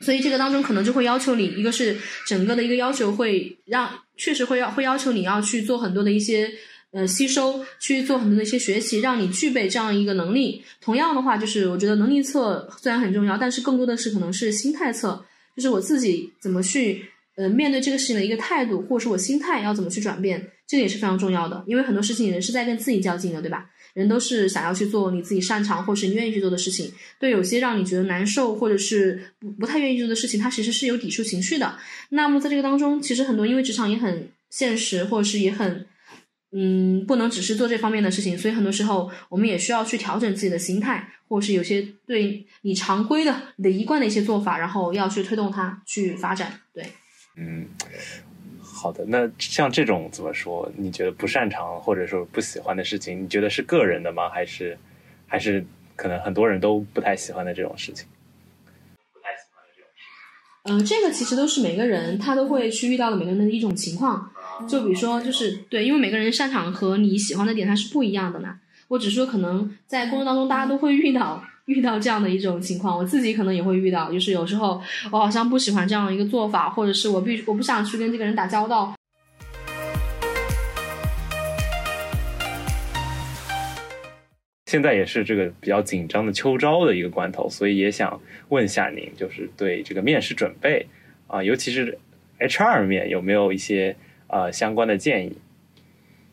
Speaker 2: 所以这个当中可能就会要求你，一个是整个的一个要求会让，确实会要会要求你要去做很多的一些呃吸收，去做很多的一些学习，让你具备这样一个能力。同样的话，就是我觉得能力测虽然很重要，但是更多的是可能是心态测，就是我自己怎么去呃面对这个事情的一个态度，或者是我心态要怎么去转变。这个也是非常重要的，因为很多事情人是在跟自己较劲的，对吧？人都是想要去做你自己擅长或是你愿意去做的事情。对有些让你觉得难受或者是不不太愿意做的事情，它其实是有抵触情绪的。那么在这个当中，其实很多因为职场也很现实，或者是也很嗯，不能只是做这方面的事情，所以很多时候我们也需要去调整自己的心态，或者是有些对你常规的、你的一贯的一些做法，然后要去推动它去发展。对，
Speaker 1: 嗯。好的，那像这种怎么说？你觉得不擅长或者说不喜欢的事情，你觉得是个人的吗？还是还是可能很多人都不太喜欢的这种事情？不太喜欢的这种事
Speaker 2: 情。嗯，这个其实都是每个人他都会去遇到的每个人的一种情况。就比如说，就是对，因为每个人擅长和你喜欢的点它是不一样的嘛。我只是说，可能在工作当中大家都会遇到。遇到这样的一种情况，我自己可能也会遇到，就是有时候我好像不喜欢这样的一个做法，或者是我必我不想去跟这个人打交道。
Speaker 1: 现在也是这个比较紧张的秋招的一个关头，所以也想问一下您，就是对这个面试准备啊，尤其是 HR 面有没有一些呃相关的建议？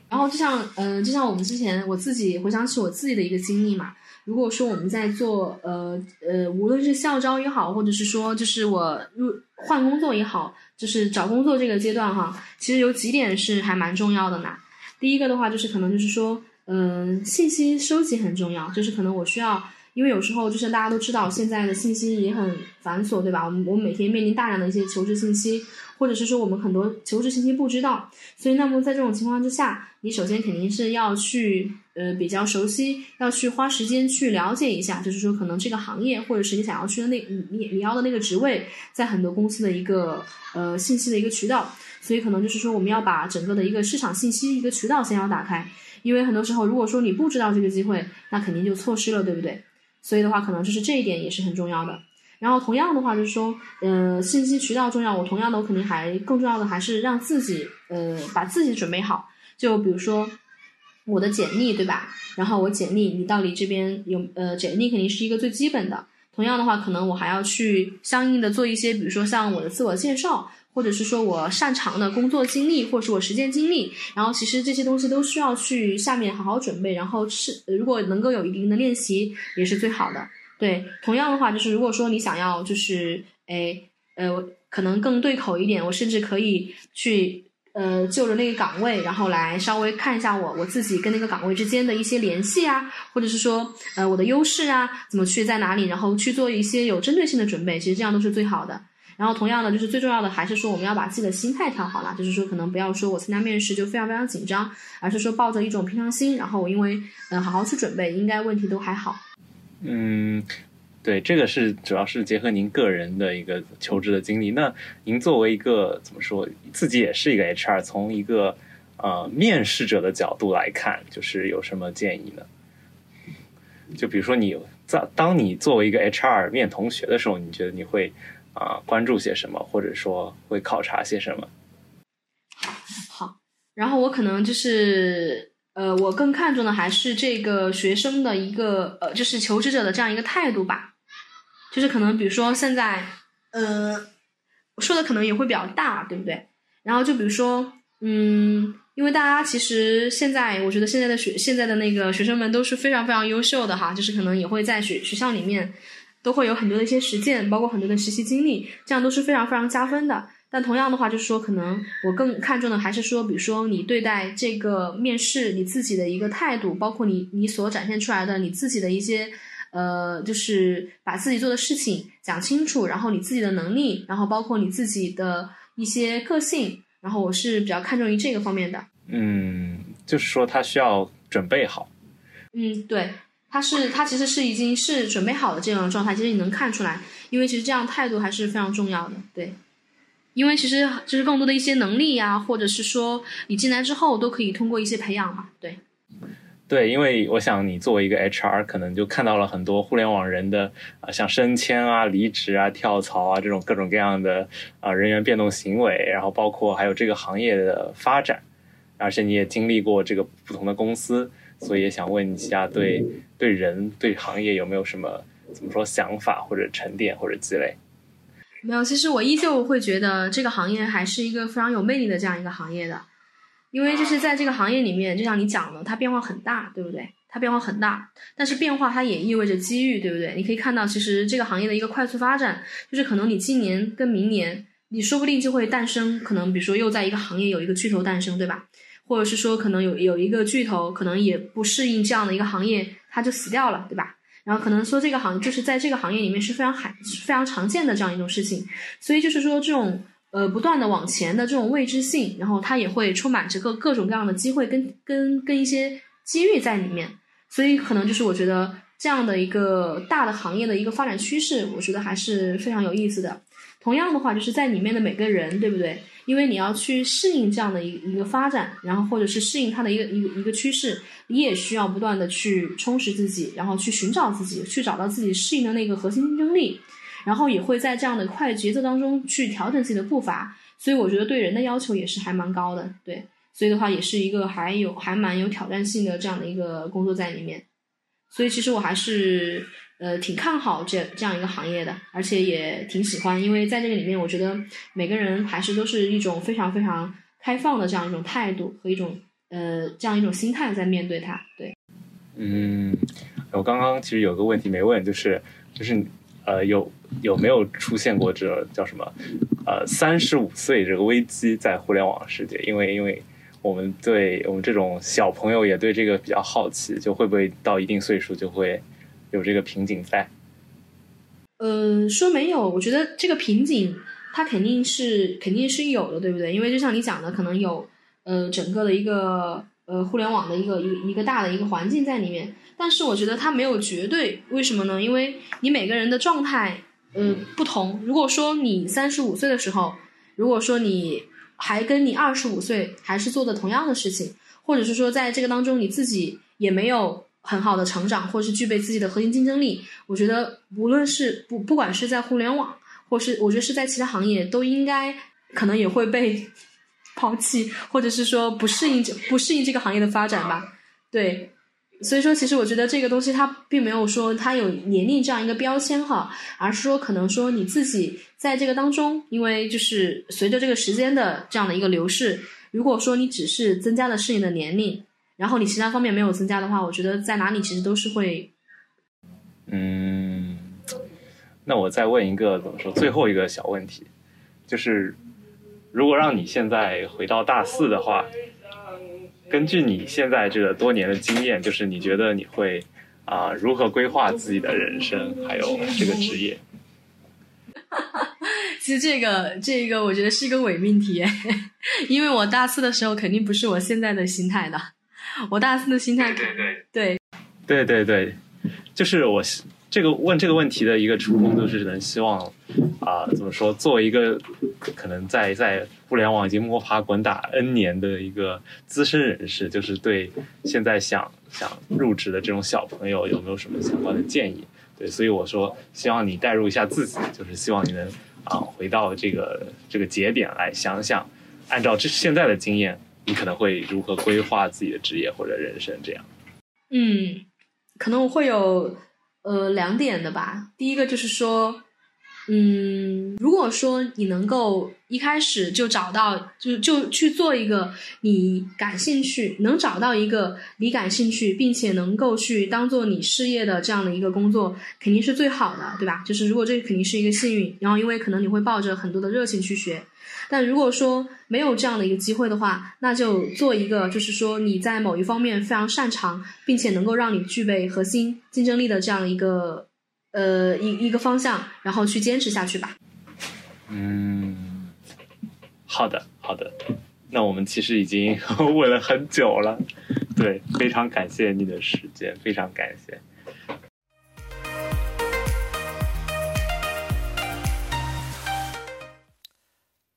Speaker 2: 然后就像嗯，就像我们之前我自己回想起我自己的一个经历嘛。如果说我们在做呃呃，无论是校招也好，或者是说就是我入换工作也好，就是找工作这个阶段哈，其实有几点是还蛮重要的呢。第一个的话就是可能就是说，嗯，信息收集很重要，就是可能我需要。因为有时候就是大家都知道，现在的信息也很繁琐，对吧？我们我们每天面临大量的一些求职信息，或者是说我们很多求职信息不知道，所以那么在这种情况之下，你首先肯定是要去呃比较熟悉，要去花时间去了解一下，就是说可能这个行业或者是你想要去的那你你你要的那个职位，在很多公司的一个呃信息的一个渠道，所以可能就是说我们要把整个的一个市场信息一个渠道先要打开，因为很多时候如果说你不知道这个机会，那肯定就错失了，对不对？所以的话，可能就是这一点也是很重要的。然后同样的话，就是说，嗯，信息渠道重要。我同样的，我肯定还更重要的还是让自己，呃，把自己准备好。就比如说我的简历，对吧？然后我简历，你到底这边有，呃，简历肯定是一个最基本的。同样的话，可能我还要去相应的做一些，比如说像我的自我介绍，或者是说我擅长的工作经历，或者是我实践经历，然后其实这些东西都需要去下面好好准备，然后是如果能够有一定的练习，也是最好的。对，同样的话，就是如果说你想要就是诶呃可能更对口一点，我甚至可以去。呃，就着那个岗位，然后来稍微看一下我我自己跟那个岗位之间的一些联系啊，或者是说呃我的优势啊，怎么去在哪里，然后去做一些有针对性的准备，其实这样都是最好的。然后同样的，就是最重要的还是说我们要把自己的心态调好了，就是说可能不要说我参加面试就非常非常紧张，而是说抱着一种平常心，然后因为嗯好好去准备，应该问题都还好。
Speaker 1: 嗯。对，这个是主要是结合您个人的一个求职的经历。那您作为一个怎么说，自己也是一个 HR，从一个呃面试者的角度来看，就是有什么建议呢？就比如说你在当你作为一个 HR 面同学的时候，你觉得你会啊关注些什么，或者说会考察些什么？
Speaker 2: 好，然后我可能就是呃，我更看重的还是这个学生的一个呃，就是求职者的这样一个态度吧。就是可能，比如说现在，呃，说的可能也会比较大，对不对？然后就比如说，嗯，因为大家其实现在，我觉得现在的学现在的那个学生们都是非常非常优秀的哈，就是可能也会在学学校里面都会有很多的一些实践，包括很多的实习经历，这样都是非常非常加分的。但同样的话，就是说，可能我更看重的还是说，比如说你对待这个面试你自己的一个态度，包括你你所展现出来的你自己的一些。呃，就是把自己做的事情讲清楚，然后你自己的能力，然后包括你自己的一些个性，然后我是比较看重于这个方面的。
Speaker 1: 嗯，就是说他需要准备好。
Speaker 2: 嗯，对，他是他其实是已经是准备好的这样的状态，其实你能看出来，因为其实这样态度还是非常重要的。对，因为其实就是更多的一些能力呀，或者是说你进来之后都可以通过一些培养嘛。对。
Speaker 1: 对，因为我想你作为一个 HR，可能就看到了很多互联网人的啊，像升迁啊、离职啊、跳槽啊这种各种各样的啊人员变动行为，然后包括还有这个行业的发展，而且你也经历过这个不同的公司，所以也想问一下，对对人对行业有没有什么怎么说想法或者沉淀或者积累？
Speaker 2: 没有，其实我依旧会觉得这个行业还是一个非常有魅力的这样一个行业的。因为就是在这个行业里面，就像你讲的，它变化很大，对不对？它变化很大，但是变化它也意味着机遇，对不对？你可以看到，其实这个行业的一个快速发展，就是可能你今年跟明年，你说不定就会诞生，可能比如说又在一个行业有一个巨头诞生，对吧？或者是说可能有有一个巨头可能也不适应这样的一个行业，它就死掉了，对吧？然后可能说这个行就是在这个行业里面是非常罕、非常常见的这样一种事情，所以就是说这种。呃，不断的往前的这种未知性，然后它也会充满着各各种各样的机会跟跟跟一些机遇在里面，所以可能就是我觉得这样的一个大的行业的一个发展趋势，我觉得还是非常有意思的。同样的话，就是在里面的每个人，对不对？因为你要去适应这样的一一个发展，然后或者是适应它的一个一个一个趋势，你也需要不断的去充实自己，然后去寻找自己，去找到自己适应的那个核心竞争力。然后也会在这样的快节奏当中去调整自己的步伐，所以我觉得对人的要求也是还蛮高的，对，所以的话也是一个还有还蛮有挑战性的这样的一个工作在里面，所以其实我还是呃挺看好这这样一个行业的，而且也挺喜欢，因为在这个里面，我觉得每个人还是都是一种非常非常开放的这样一种态度和一种呃这样一种心态在面对它，对。
Speaker 1: 嗯，我刚刚其实有个问题没问，就是就是呃有。有没有出现过这叫什么？呃，三十五岁这个危机在互联网世界？因为因为我们对我们这种小朋友也对这个比较好奇，就会不会到一定岁数就会有这个瓶颈在？
Speaker 2: 嗯，说没有，我觉得这个瓶颈它肯定是肯定是有的，对不对？因为就像你讲的，可能有呃整个的一个呃互联网的一个一一个大的一个环境在里面，但是我觉得它没有绝对，为什么呢？因为你每个人的状态。嗯，不同。如果说你三十五岁的时候，如果说你还跟你二十五岁还是做的同样的事情，或者是说在这个当中你自己也没有很好的成长，或是具备自己的核心竞争力，我觉得无论是不不管是在互联网，或是我觉得是在其他行业，都应该可能也会被 *laughs* 抛弃，或者是说不适应这不适应这个行业的发展吧。对，所以说，其实我觉得这个东西它并没有说它有年龄这样一个标签哈，而是说可能说你自己在这个当中，因为就是随着这个时间的这样的一个流逝，如果说你只是增加了适应的年龄，然后你其他方面没有增加的话，我觉得在哪里其实都是会。
Speaker 1: 嗯，那我再问一个怎么说最后一个小问题，就是如果让你现在回到大四的话。根据你现在这个多年的经验，就是你觉得你会啊如何规划自己的人生，还有这个职业？*laughs*
Speaker 2: 其实这个这个我觉得是一个伪命题，*laughs* 因为我大四的时候肯定不是我现在的心态的，我大四的心态
Speaker 1: 对对
Speaker 2: 对
Speaker 1: 对对对，就是我。这个问这个问题的一个初衷，就是能希望，啊，怎么说？作为一个可能在在互联网已经摸爬滚打 N 年的一个资深人士，就是对现在想想入职的这种小朋友，有没有什么相关的建议？对，所以我说，希望你代入一下自己，就是希望你能啊，回到这个这个节点来想想，按照这现在的经验，你可能会如何规划自己的职业或者人生？这样。
Speaker 2: 嗯，可能我会有。呃，两点的吧。第一个就是说，嗯，如果说你能够一开始就找到，就就去做一个你感兴趣，能找到一个你感兴趣，并且能够去当做你事业的这样的一个工作，肯定是最好的，对吧？就是如果这肯定是一个幸运，然后因为可能你会抱着很多的热情去学。但如果说没有这样的一个机会的话，那就做一个，就是说你在某一方面非常擅长，并且能够让你具备核心竞争力的这样一个呃一一个方向，然后去坚持下去吧。
Speaker 1: 嗯，好的，好的。那我们其实已经 *laughs* 问了很久了，对，非常感谢你的时间，非常感谢。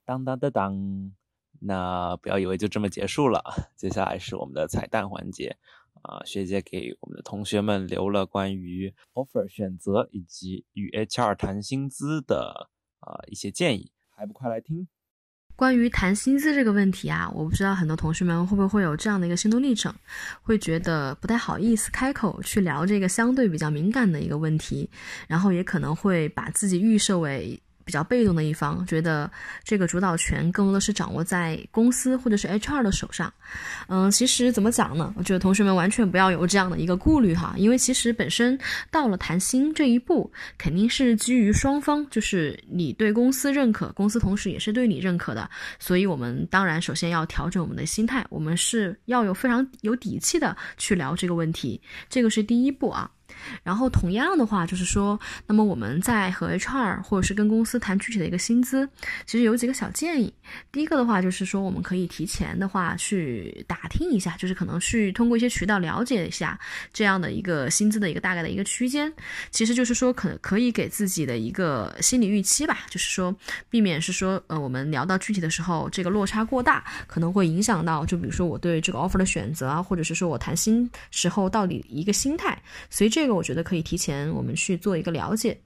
Speaker 3: 当当当当，那不要以为就这么结束了，接下来是我们的彩蛋环节啊！学姐给我们的同学们留了关于 offer 选择以及与 HR 谈薪资的啊一些建议，还不快来听？
Speaker 2: 关于谈薪资这个问题啊，我不知道很多同学们会不会有这样的一个心路历程，会觉得不太好意思开口去聊这个相对比较敏感的一个问题，然后也可能会把自己预设为。比较被动的一方，觉得这个主导权更多的是掌握在公司或者是 HR 的手上。嗯，其实怎么讲呢？我觉得同学们完全不要有这样的一个顾虑哈，因为其实本身到了谈薪这一步，肯定是基于双方，就是你对公司认可，公司同时也是对你认可的。所以我们当然首先要调整我们的心态，我们是要有非常有底气的去聊这个问题，这个是第一步啊。然后同样的话，就是说，那么我们在和 HR 或者是跟公司谈具体的一个薪资，其实有几个小建议。第一个的话，就是说我们可以提前的话去打听一下，就是可能去通过一些渠道了解一下这样的一个薪资的一个大概的一个区间。其实就是说，可可以给自己的一个心理预期吧，就是说避免是说，呃，我们聊到具体的时候，这个落差过大，可能会影响到，就比如说我对这个 offer 的选择啊，或者是说我谈薪时候到底一个心态。所以这这个我觉得可以提前我们去做一个了解。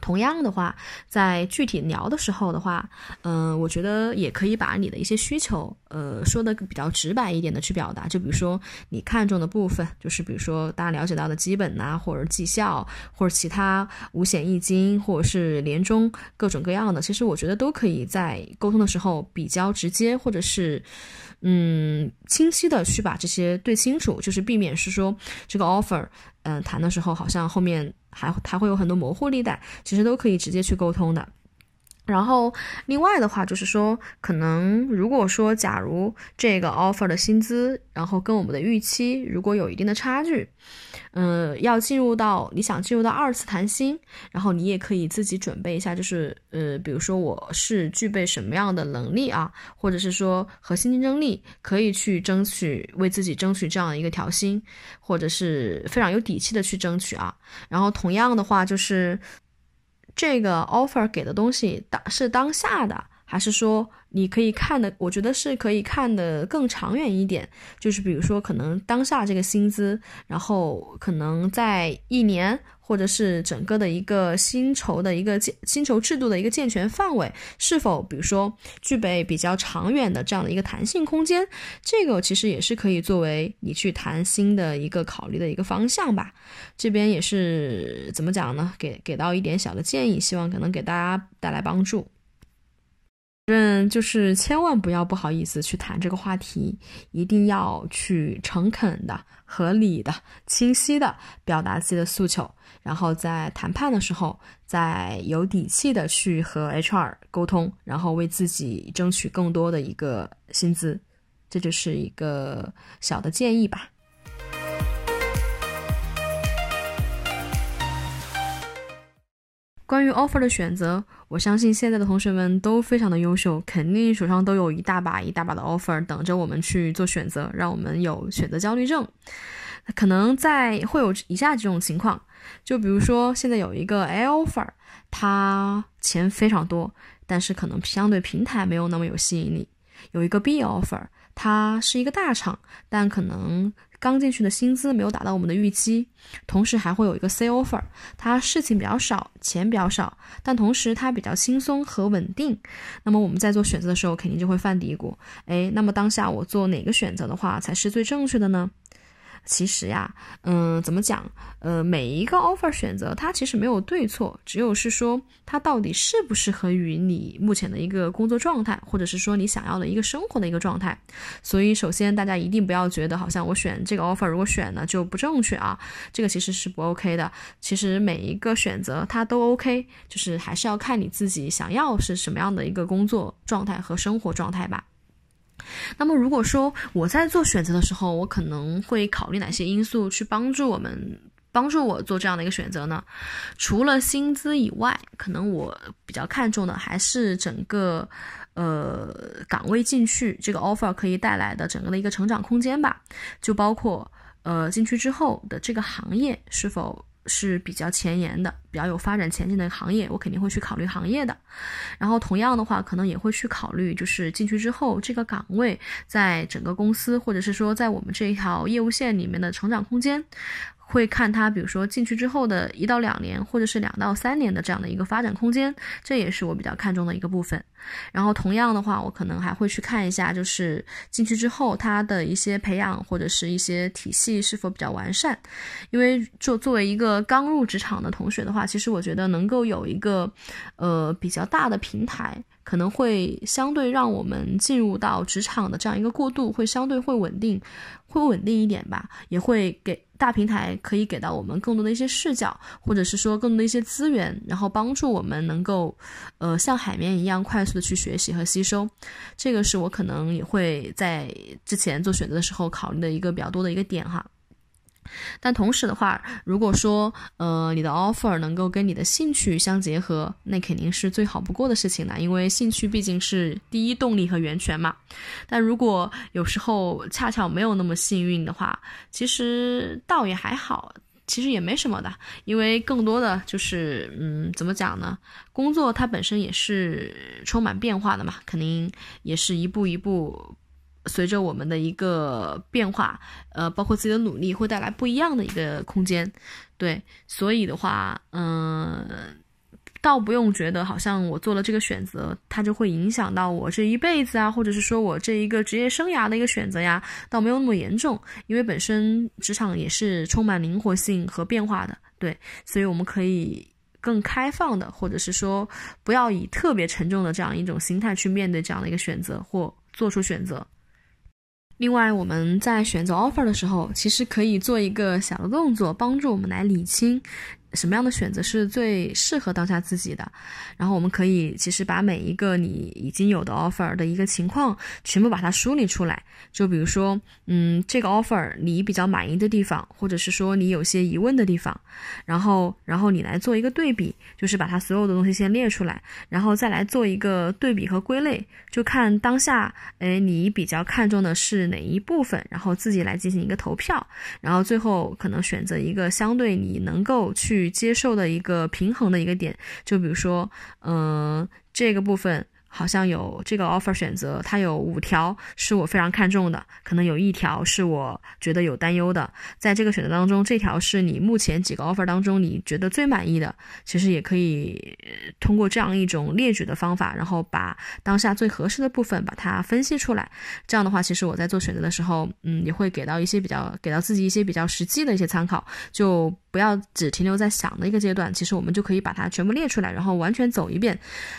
Speaker 2: 同样的话，在具体聊的时候的话，嗯，我觉得也可以把你的一些需求，呃，说的比较直白一点的去表达。就比如说你看中的部分，就是比如说大家了解到的基本呐，或者绩效，或者其他五险一金，或者是年终各种各样的，其实我觉得都可以在沟通的时候比较直接，或者是。嗯，清晰的去把这些对清楚，就是避免是说这个 offer，嗯，谈的时候好像后面还还会有很多模糊地带，其实都可以直接去沟通的。然后，另外的话就是说，可能如果说，假如这个 offer 的薪资，然后跟我们的预期如果有一定的差距，嗯，要进入到你想进入到二次谈薪，然后你也可以自己准备一下，就是呃，比如说我是具备什么样的能力啊，或者是说核心竞争力，可以去争取为自己争取这样一个调薪，或者是非常有底气的去争取啊。然后同样的话就是。这个 offer 给的东西当是当下的。还是说你可以看的？我觉得是可以看的更长远一点，就是比如说可能当下这个薪资，然后可能在一年。或者是整个的一个薪酬的一个建薪酬制度的一个健全范围，是否比如说具备比较长远的这样的一个弹性空间，这个其实也是可以作为你去谈薪的一个考虑的一个方向吧。这边也是怎么讲呢？给给到一点小的建议，希望可能给大家带来帮助。嗯，就是千万不要不好意思去谈这个话题，一定要去诚恳的、合理的、清晰的表达自己的诉求，然后在谈判的时候，再有底气的去和 HR 沟通，然后为自己争取更多的一个薪资，这就是一个小的建议吧。关于 offer 的选择，我相信现在的同学们都非常的优秀，肯定手上都有一大把一大把的 offer 等着我们去做选择，让我们有选择焦虑症。可能在会有以下几种情况，就比如说现在有一个 A offer，它钱非常多，但是可能相对平台没有那么有吸引力；有一个 B offer，它是一个大厂，但可能。刚进去的薪资没有达到我们的预期，同时还会有一个 C offer，它事情比较少，钱比较少，但同时它比较轻松和稳定。那么我们在做选择的时候，肯定就会犯嘀咕，哎，那么当下我做哪个选择的话才是最正确的呢？其实呀，嗯，怎么讲？呃，每一个 offer 选择它其实没有对错，只有是说它到底适不适合于你目前的一个工作状态，或者是说你想要的一个生活的一个状态。所以，首先大家一定不要觉得好像我选这个 offer 如果选了就不正确啊，这个其实是不 OK 的。其实每一个选择它都 OK，就是还是要看你自己想要是什么样的一个工作状态和生活状态吧。那么，如果说我在做选择的时候，我可能会考虑哪些因素去帮助我们帮助我做这样的一个选择呢？除了薪资以外，可能我比较看重的还是整个呃岗位进去这个 offer 可以带来的整个的一个成长空间吧，就包括呃进去之后的这个行业是否。是比较前沿的、比较有发展前景的行业，我肯定会去考虑行业的。然后同样的话，可能也会去考虑，就是进去之后这个岗位在整个公司，或者是说在我们这一条业务线里面的成长空间。会看他，比如说进去之后的一到两年，或者是两到三年的这样的一个发展空间，这也是我比较看重的一个部分。然后同样的话，我可能还会去看一下，就是进去之后他的一些培养或者是一些体系是否比较完善。因为作作为一个刚入职场的同学的话，其实我觉得能够有一个呃比较大的平台，可能会相对让我们进入到职场的这样一个过渡会相对会稳定，会稳定一点吧，也会给。大平台可以给到我们更多的一些视角，或者是说更多的一些资源，然后帮助我们能够，呃，像海绵一样快速的去学习和吸收。这个是我可能也会在之前做选择的时候考虑的一个比较多的一个点哈。但同时的话，如果说呃你的 offer 能够跟你的兴趣相结合，那肯定是最好不过的事情了，因为兴趣毕竟是第一动力和源泉嘛。但如果有时候恰巧没有那么幸运的话，其实倒也还好，其实也没什么的，因为更多的就是嗯怎么讲呢？工作它本身也是充满变化的嘛，肯定也是一步一步。随着我们的一个变化，呃，包括自己的努力，会带来不一样的一个空间，对，所以的话，嗯，倒不用觉得好像我做了这个选择，它就会影响到我这一辈子啊，或者是说我这一个职业生涯的一个选择呀，倒没有那么严重，因为本身职场也是充满灵活性和变化的，对，所以我们可以更开放的，或者是说不要以特别沉重的这样一种心态去面对这样的一个选择或做出选择。另外，我们在选择 offer 的时候，其实可以做一个小的动作，帮助我们来理清。什么样的选择是最适合当下自己的？然后我们可以其实把每一个你已经有的 offer 的一个情况全部把它梳理出来。就比如说，嗯，这个 offer 你比较满意的地方，或者是说你有些疑问的地方，然后然后你来做一个对比，就是把它所有的东西先列出来，然后再来做一个对比和归类，就看当下，哎，你比较看重的是哪一部分，然后自己来进行一个投票，然后最后可能选择一个相对你能够去。接受的一个平衡的一个点，就比如说，嗯，这个部分好像有这个 offer 选择，它有五条是我非常看重的，可能有一条是我觉得有担忧的。在这个选择当中，这条是你目前几个 offer 当中你觉得最满意的，其实也可以通过这样一种列举的方法，然后把当下最合适的部分把它分析出来。这样的话，其实我在做选择的时候，嗯，也会给到一些比较给到自己一些比较实际的一些参考，就不要只停留在想的一个阶段。其实我们就可以把它全部列出来，然后完全走一遍，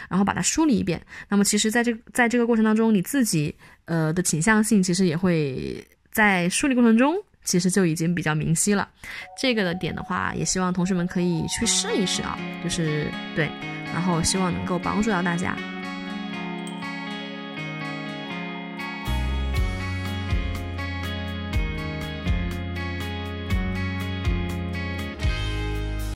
Speaker 2: 然后把它梳理一遍。那么，其实，在这在这个过程当中，你自己呃的倾向性，其实也会在梳理过程中，其实就已经比较明晰了。这个的点的话，也希望同学们可以去试一试啊，就是对，然后希望能够帮助到大家。